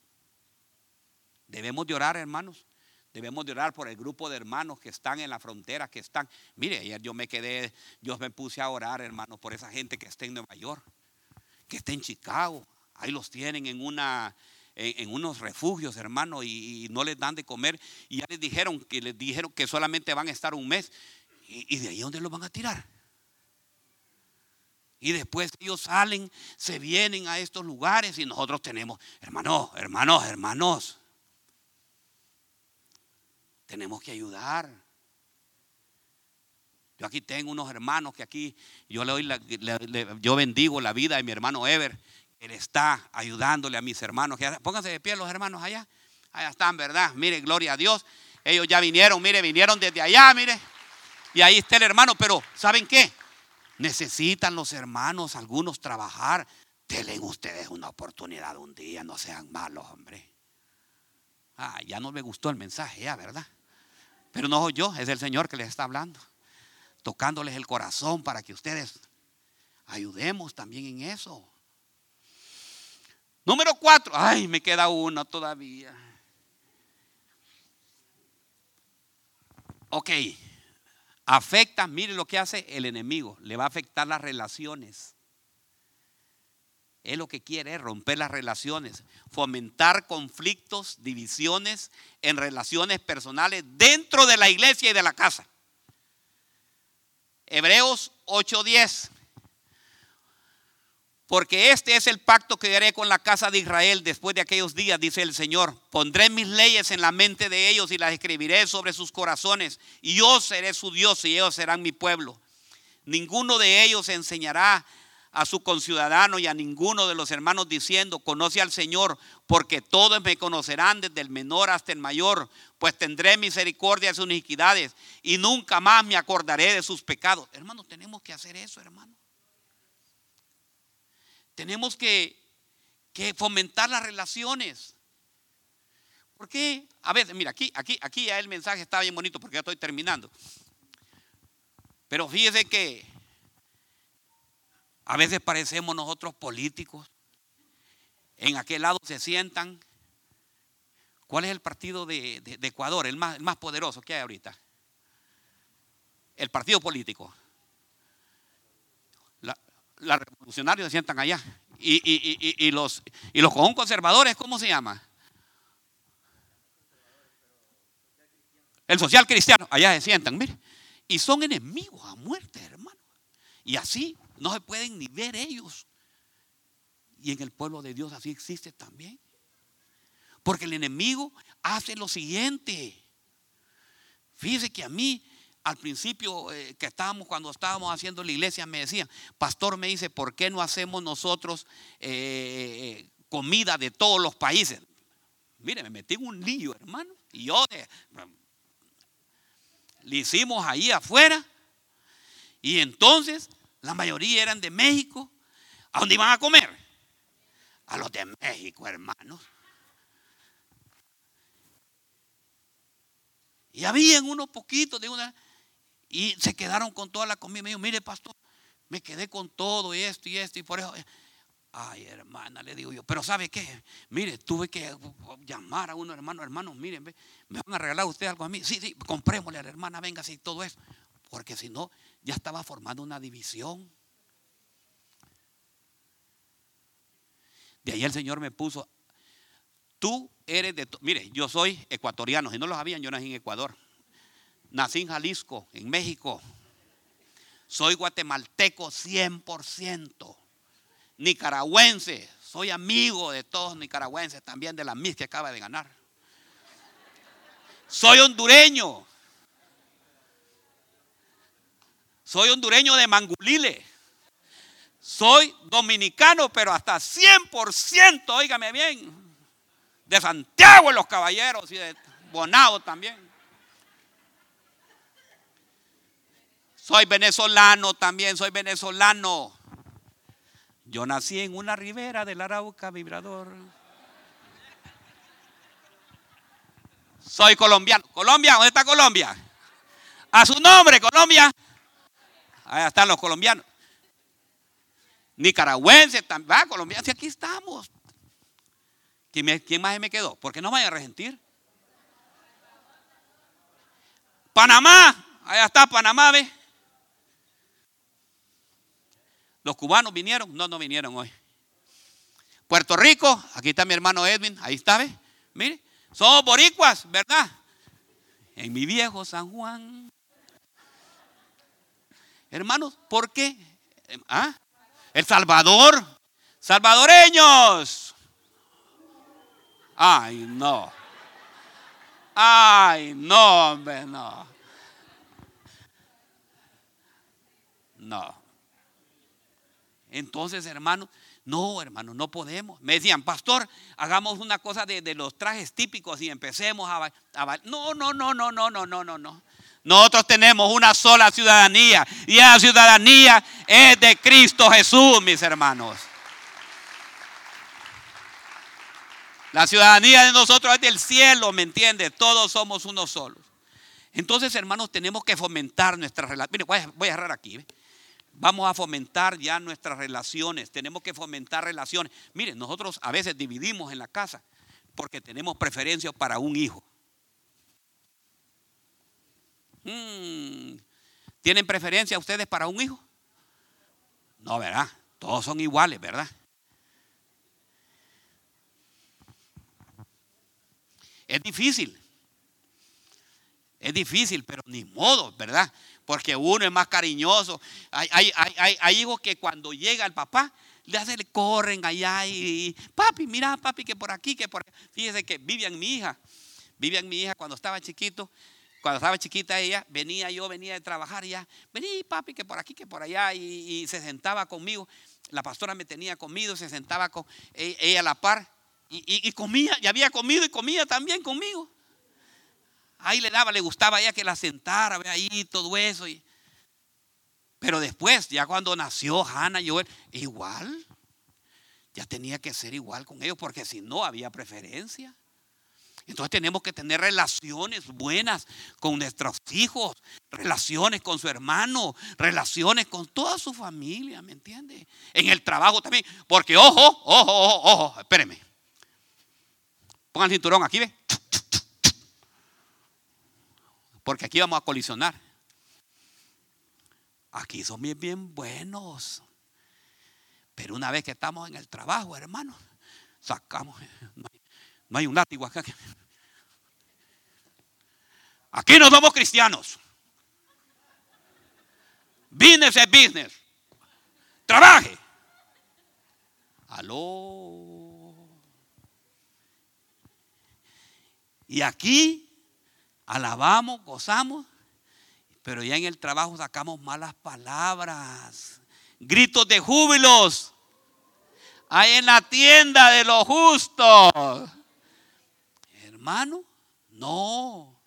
Debemos de orar, hermanos. Debemos de orar por el grupo de hermanos que están en la frontera, que están. Mire, ayer yo me quedé, yo me puse a orar, hermanos, por esa gente que está en Nueva York, que está en Chicago. Ahí los tienen en una, en, unos refugios, hermanos, y, no les dan de comer. Y ya les dijeron que les dijeron que solamente van a estar un mes. ¿Y, de ahí dónde los van a tirar? Y después ellos salen, se vienen a estos lugares y nosotros tenemos, hermanos, hermanos, hermanos, tenemos que ayudar. Yo aquí tengo unos hermanos que aquí, yo le doy yo bendigo la vida de mi hermano Ever. Él está ayudándole a mis hermanos. Pónganse de pie los hermanos allá. Allá están, ¿verdad? Mire, gloria a Dios. Ellos ya vinieron, mire, vinieron desde allá, mire. Y ahí está el hermano, pero ¿saben qué? Necesitan los hermanos, algunos trabajar. Denle ustedes una oportunidad un día, no sean malos, hombre. Ah, ya no me gustó el mensaje, ¿verdad? Pero no soy yo, es el Señor que les está hablando. Tocándoles el corazón para que ustedes ayudemos también en eso. Número cuatro. Ay, me queda uno todavía. Ok afecta, mire lo que hace el enemigo, le va a afectar las relaciones. Él lo que quiere es romper las relaciones, fomentar conflictos, divisiones en relaciones personales dentro de la iglesia y de la casa. Hebreos 8:10 porque este es el pacto que haré con la casa de Israel después de aquellos días, dice el Señor. Pondré mis leyes en la mente de ellos y las escribiré sobre sus corazones. Y yo seré su Dios y ellos serán mi pueblo. Ninguno de ellos enseñará a su conciudadano y a ninguno de los hermanos diciendo, conoce al Señor, porque todos me conocerán desde el menor hasta el mayor, pues tendré misericordia de sus iniquidades y nunca más me acordaré de sus pecados. Hermanos, tenemos que hacer eso, hermano. Tenemos que, fomentar las relaciones. ¿Por qué? A veces, mira, aquí, aquí, aquí ya el mensaje está bien bonito porque ya estoy terminando. Pero fíjese que a veces parecemos nosotros políticos. En aquel lado se sientan. ¿Cuál es el partido de, Ecuador, el más, el más poderoso que hay ahorita? El partido político los revolucionarios se sientan allá. Y, los, y los conservadores, ¿cómo se llama? El social cristiano, allá se sientan, mire. Y son enemigos a muerte, hermano. Y así no se pueden ni ver ellos. Y en el pueblo de Dios así existe también. Porque el enemigo hace lo siguiente. Fíjese que a mí al principio eh, que estábamos, cuando estábamos haciendo la iglesia, me decían, pastor me dice, ¿por qué no hacemos nosotros eh, comida de todos los países? Mire, me metí en un lío, hermano. Y yo le hicimos ahí afuera. Y entonces la mayoría eran de México. ¿A dónde iban a comer? A los de México, hermanos. Y habían unos poquitos de una. Y se quedaron con toda la comida. Me dijo, mire, pastor, me quedé con todo esto y esto y por eso. Ay, hermana, le digo yo, pero ¿sabe qué? Mire, tuve que llamar a uno hermano, hermano, miren, me van a regalar usted algo a mí. Sí, sí, comprémosle a la hermana, venga, así todo eso. Porque si no, ya estaba formando una división. De ahí el Señor me puso, tú eres de, mire, yo soy ecuatoriano, si no lo sabían, yo nací en Ecuador. Nací en Jalisco, en México. Soy guatemalteco 100% nicaragüense. Soy amigo de todos nicaragüenses, también de la MIS que acaba de ganar. Soy hondureño. Soy hondureño de Mangulile. Soy dominicano, pero hasta 100%, óigame bien, de Santiago los Caballeros y de Bonao también. Soy venezolano también, soy venezolano. Yo nací en una ribera del Arauca vibrador. Soy colombiano. Colombia, ¿dónde está Colombia? A su nombre, Colombia. Ahí están los colombianos. Nicaragüenses, va, colombianos, y aquí estamos. ¿Quién, ¿Quién, más me quedó? ¿Por qué no vaya a resentir? Panamá, allá está Panamá, ¿ve? Los cubanos vinieron, no, no vinieron hoy. Puerto Rico, aquí está mi hermano Edwin, ahí está, ¿ve? Mire, somos boricuas, ¿verdad? En mi viejo San Juan. Hermanos, ¿por qué? ¿Ah? El Salvador, salvadoreños. Ay, no. Ay, no, hombre, no. No. Entonces, hermano, no, hermano, no podemos. Me decían, pastor, hagamos una cosa de, los trajes típicos y empecemos a, a, No, no, no, no, no, no, no, no, no. Nosotros tenemos una sola ciudadanía y esa ciudadanía es de Cristo Jesús, mis hermanos. La ciudadanía de nosotros es del cielo, ¿me entiendes? Todos somos uno solos. Entonces, hermanos, tenemos que fomentar nuestra relación. Mire, voy a, voy aquí. Vamos a fomentar ya nuestras relaciones. Tenemos que fomentar relaciones. Miren, nosotros a veces dividimos en la casa porque tenemos preferencia para un hijo. Hmm. ¿Tienen preferencia ustedes para un hijo? No, ¿verdad? Todos son iguales, ¿verdad? Es difícil. Es difícil, pero ni modo, ¿verdad? Porque uno es más cariñoso. Hay, hijos que cuando llega el papá, le hacen, corren allá y, papi, mira, papi, que por aquí, que por aquí. Fíjese que Vivian, mi hija, Vivian, mi hija, cuando estaba chiquito, cuando estaba chiquita ella, venía yo, venía de trabajar ya, vení papi, que por aquí, que por allá, y, se sentaba conmigo. La pastora me tenía comido, se sentaba con e, ella a la par, y comía, y había comido y comía también conmigo. Ahí le daba, le gustaba ya que la sentara, ve ahí todo eso. pero después, ya cuando nació Hannah y Joel, igual. Ya tenía que ser igual con ellos porque si no había preferencia. Entonces tenemos que tener relaciones buenas con nuestros hijos, relaciones con su hermano, relaciones con toda su familia, ¿me entiende? En el trabajo también, porque ojo, ojo, ojo, ojo, espéreme. Pongan el cinturón aquí, ve porque aquí vamos a colisionar. Aquí son bien, bien buenos. Pero una vez que estamos en el trabajo, hermano, sacamos. No hay, un látigo acá. Aquí no somos cristianos. Business es business. Trabaje. Aló. Y aquí alabamos, gozamos, pero ya en el trabajo sacamos malas palabras, gritos de júbilos. Hay en la tienda de los justos. Hermano, no.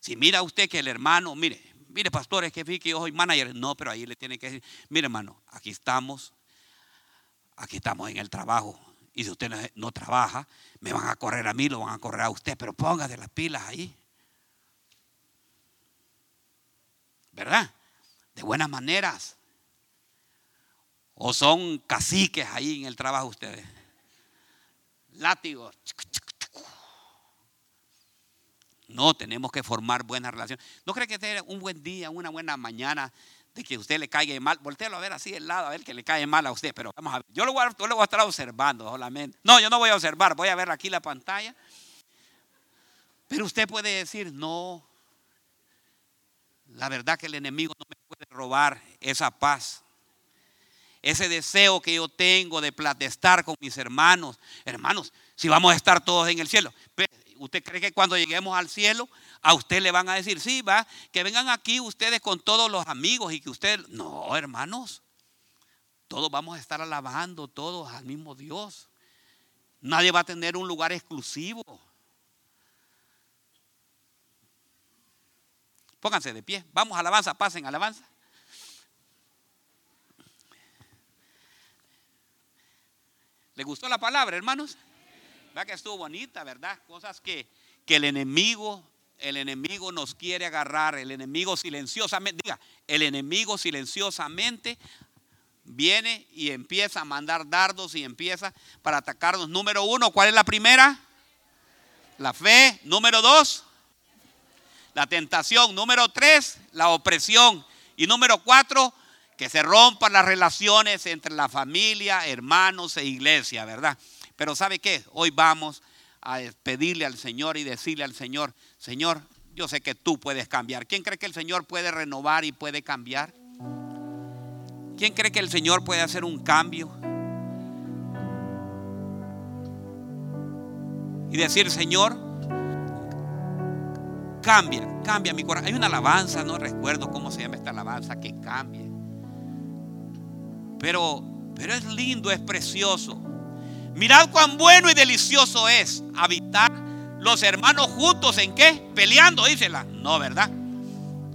Si mira usted que el hermano, mire, mire pastor, es que vi que yo soy manager. No, pero ahí le tiene que decir, mire hermano, aquí estamos, aquí estamos en el trabajo. Y si usted no, trabaja, me van a correr a mí, lo van a correr a usted, pero póngase las pilas ahí. ¿Verdad? De buenas maneras. ¿O son caciques ahí en el trabajo ustedes? Látigos. No, tenemos que formar buenas relaciones. ¿No cree que este un buen día, una buena mañana, de que usted le caiga mal? Voltéelo a ver así el lado, a ver que le cae mal a usted. Pero vamos a ver, yo lo voy a, yo lo voy a estar observando solamente. No, yo no voy a observar, voy a ver aquí la pantalla. Pero usted puede decir, no, la verdad que el enemigo no me puede robar esa paz. Ese deseo que yo tengo de, de estar con mis hermanos. Hermanos, si vamos a estar todos en el cielo. ¿Usted cree que cuando lleguemos al cielo a usted le van a decir, sí, va, que vengan aquí ustedes con todos los amigos y que usted... No, hermanos. Todos vamos a estar alabando todos al mismo Dios. Nadie va a tener un lugar exclusivo. Pónganse de pie. Vamos, alabanza, pasen, alabanza. ¿Le gustó la palabra, hermanos? ¿Verdad que estuvo bonita, verdad? Cosas que, que el enemigo, el enemigo nos quiere agarrar, el enemigo silenciosamente, diga, el enemigo silenciosamente viene y empieza a mandar dardos y empieza para atacarnos. Número uno, ¿cuál es la primera? La fe. Número dos, la tentación. Número tres, la opresión. Y número cuatro, que se rompan las relaciones entre la familia, hermanos e iglesia, ¿verdad? Pero ¿sabe qué? Hoy vamos a pedirle al Señor y decirle al Señor, Señor, yo sé que tú puedes cambiar. ¿Quién cree que el Señor puede renovar y puede cambiar? ¿Quién cree que el Señor puede hacer un cambio? Y decir, Señor, cambia, cambia mi corazón. Hay una alabanza, no recuerdo cómo se llama esta alabanza, que cambie. Pero, pero es lindo, es precioso. Mirad cuán bueno y delicioso es habitar los hermanos juntos en qué? Peleando, dísela. No, ¿verdad?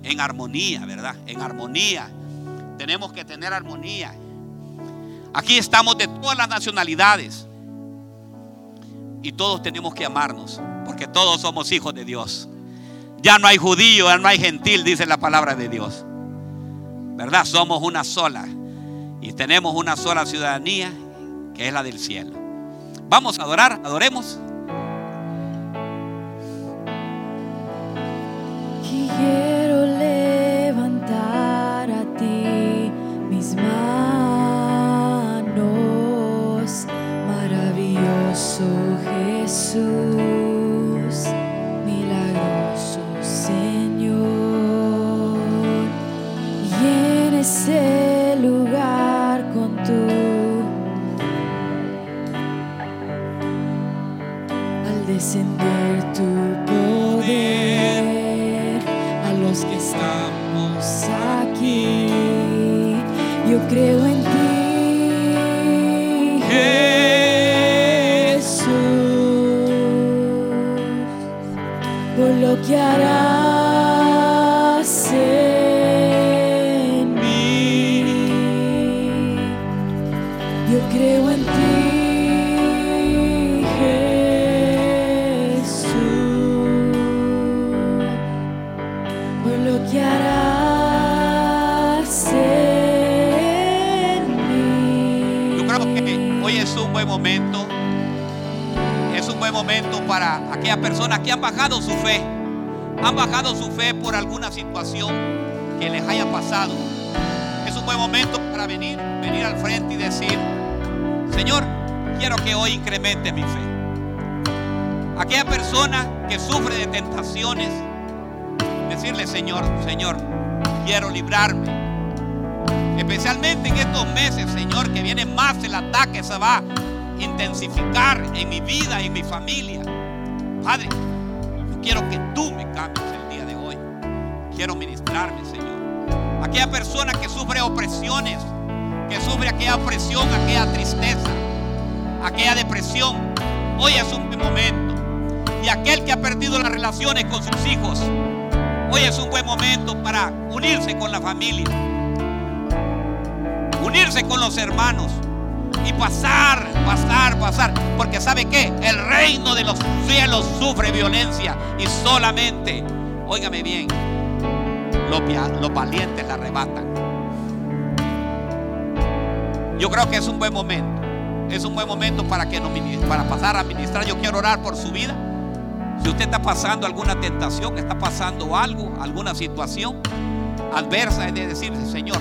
En armonía, ¿verdad? En armonía. Tenemos que tener armonía. Aquí estamos de todas las nacionalidades. Y todos tenemos que amarnos, porque todos somos hijos de Dios. Ya no hay judío, ya no hay gentil, dice la palabra de Dios. ¿Verdad? Somos una sola. Y tenemos una sola ciudadanía, que es la del cielo. Vamos a adorar, adoremos. Aquellas personas que han bajado su fe. Han bajado su fe por alguna situación que les haya pasado. Es un buen momento para venir, venir al frente y decir, Señor, quiero que hoy incremente mi fe. Aquella persona que sufre de tentaciones, decirle, Señor, Señor, quiero librarme. Especialmente en estos meses, Señor, que viene más el ataque, se va a intensificar en mi vida en mi familia. Padre, yo quiero que tú me cambies el día de hoy. Quiero ministrarme, Señor. Aquella persona que sufre opresiones, que sufre aquella opresión, aquella tristeza, aquella depresión, hoy es un buen momento. Y aquel que ha perdido las relaciones con sus hijos, hoy es un buen momento para unirse con la familia, unirse con los hermanos y pasar, pasar, pasar. Porque sabe que el reino de los cielos sufre violencia y solamente, óigame bien, los, valientes la arrebatan. Yo creo que es un buen momento. Es un buen momento para que para pasar a ministrar. Yo quiero orar por su vida. Si usted está pasando alguna tentación, está pasando algo, alguna situación adversa, es de decirle, Señor,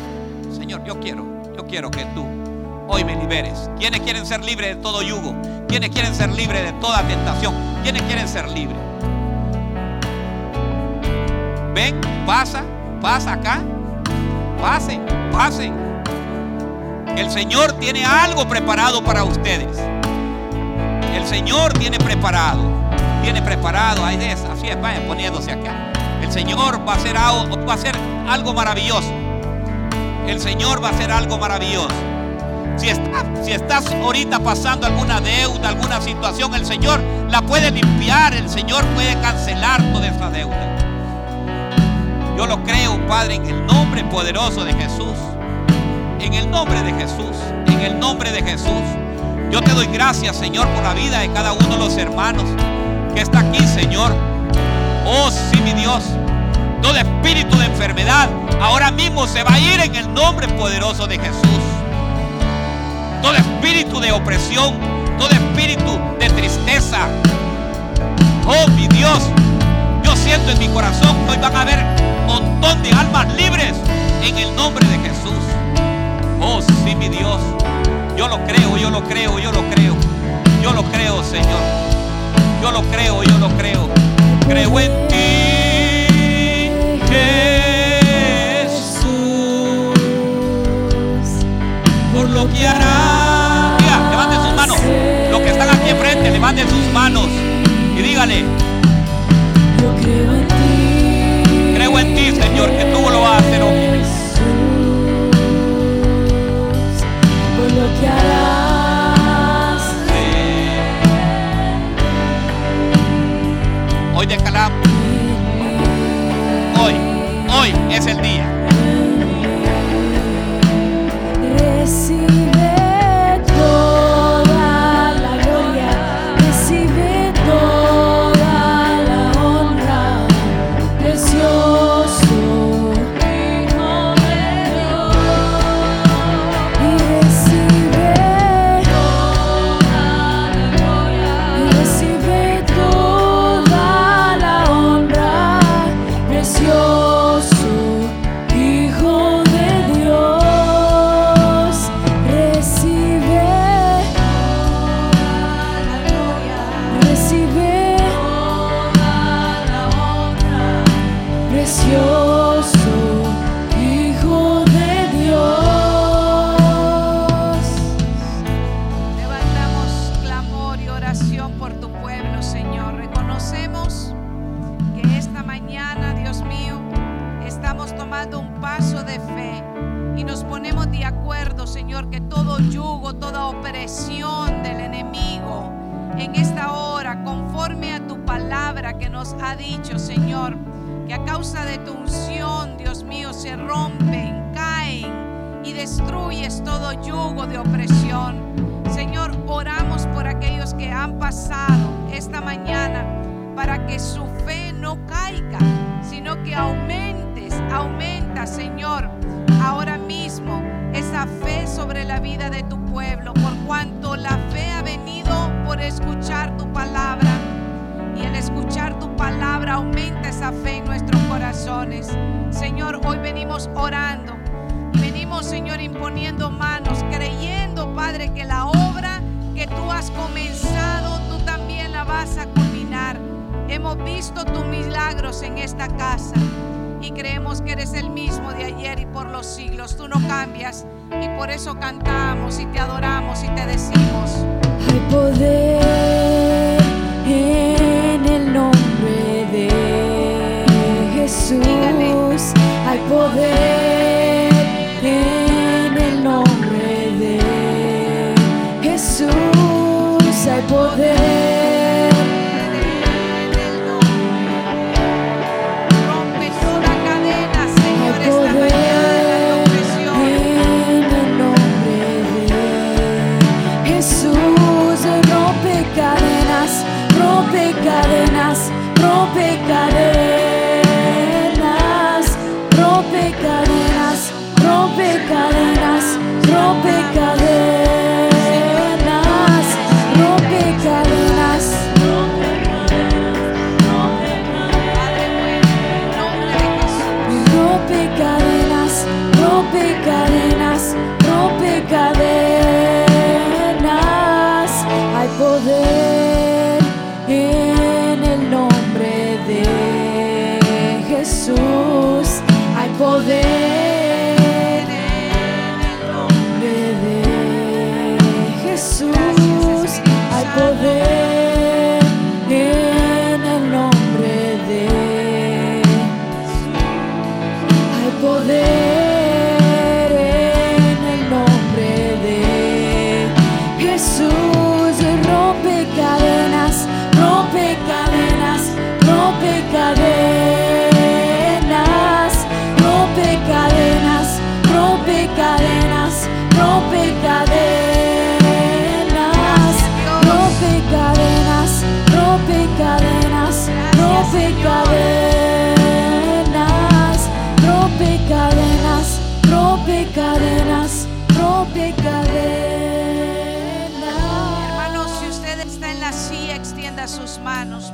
Señor, yo quiero, yo quiero que tú hoy me liberes. ¿Quiénes quieren ser libres de todo yugo? ¿Quiénes quieren ser libres de toda tentación? ¿Quiénes quieren ser libres? Ven, pasa, pasa acá. Pasen, pasen. El Señor tiene algo preparado para ustedes. El Señor tiene preparado, tiene preparado, de esas, así es, vayan poniéndose acá. El Señor va a hacer algo, va a hacer algo maravilloso. El Señor va a hacer algo maravilloso. Si, si estás ahorita pasando alguna deuda, alguna situación, el Señor la puede limpiar, el Señor puede cancelar toda esa deuda. Yo lo creo, Padre, en el nombre poderoso de Jesús. En el nombre de Jesús. En el nombre de Jesús. Yo te doy gracias, Señor, por la vida de cada uno de los hermanos que está aquí, Señor. Oh, sí, mi Dios. Todo espíritu de enfermedad ahora mismo se va a ir en el nombre poderoso de Jesús. Todo espíritu de opresión, todo espíritu de tristeza. Oh, mi Dios, yo siento en mi corazón que hoy van a haber un montón de almas libres en el nombre de Jesús. Oh, sí, mi Dios. Yo lo creo, yo lo creo, yo lo creo. Yo lo creo, Señor. Yo lo creo, yo lo creo. Creo en ti, Jesús. Por lo que hará. Aquí enfrente, levanten sus manos. Y dígale. Yo creo en ti. Creo en ti, Señor, que tú lo vas a hacer hoy.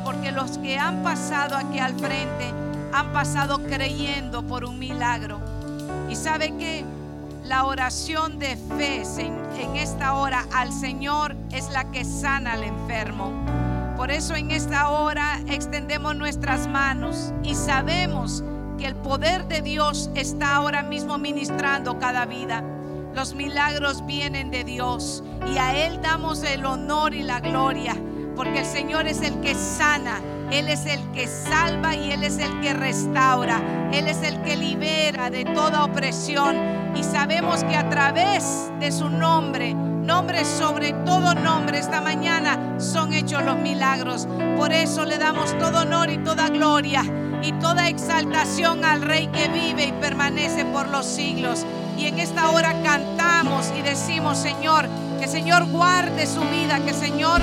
Porque los que han pasado aquí al frente han pasado creyendo por un milagro. Y sabe que la oración de fe en esta hora al Señor es la que sana al enfermo. Por eso en esta hora extendemos nuestras manos y sabemos que el poder de Dios está ahora mismo ministrando cada vida. Los milagros vienen de Dios y a Él damos el honor y la gloria, porque el Señor es el que sana, Él es el que salva y Él es el que restaura, Él es el que libera de toda opresión y sabemos que a través de su nombre, nombre sobre todo nombre, esta mañana son hechos los milagros. Por eso le damos todo honor y toda gloria y toda exaltación al Rey que vive y permanece por los siglos. Y en esta hora cantamos y decimos, Señor, que Señor guarde su vida, que Señor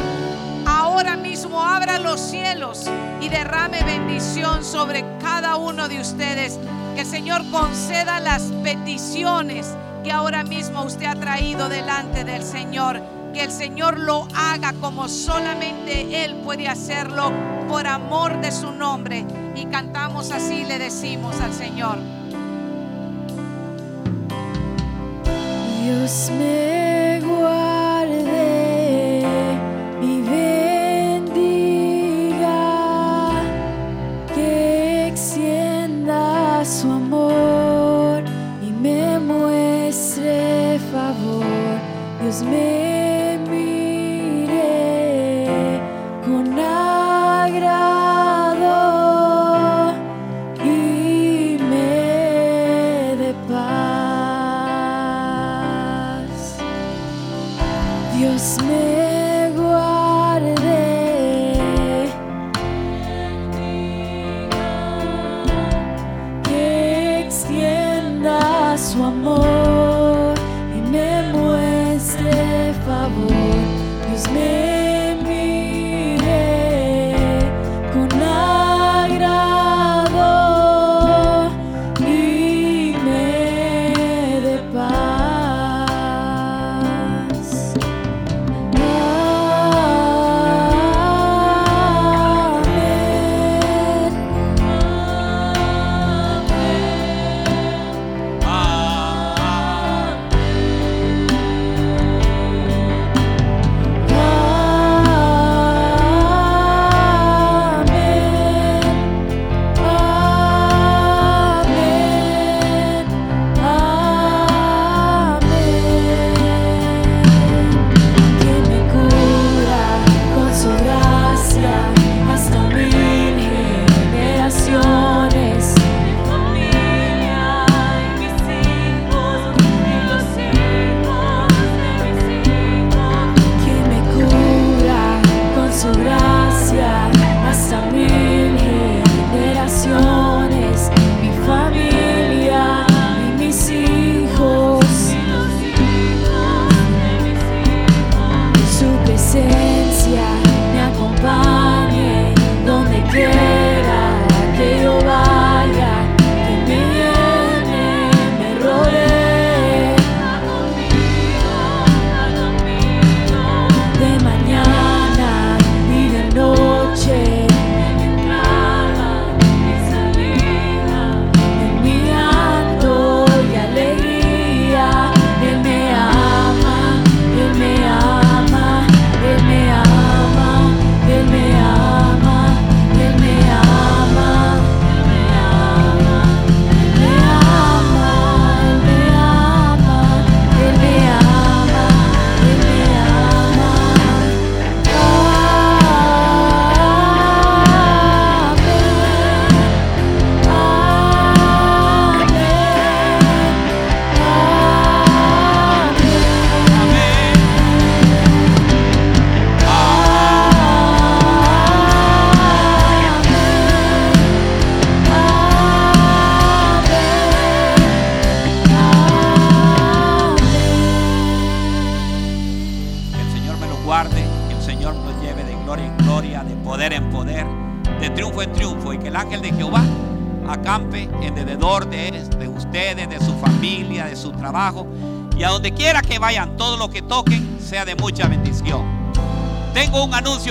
ahora mismo abra los cielos y derrame bendición sobre cada uno de ustedes. Que el Señor conceda las peticiones que ahora mismo usted ha traído delante del Señor. Que el Señor lo haga como solamente Él puede hacerlo por amor de su nombre. Y cantamos así, le decimos al Señor. Dios me guarde was made.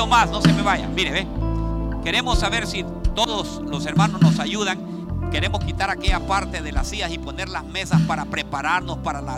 Más, no se me vayan. Mire, ve. Queremos saber si todos los hermanos nos ayudan. Queremos quitar aquella parte de las sillas y poner las mesas para prepararnos para la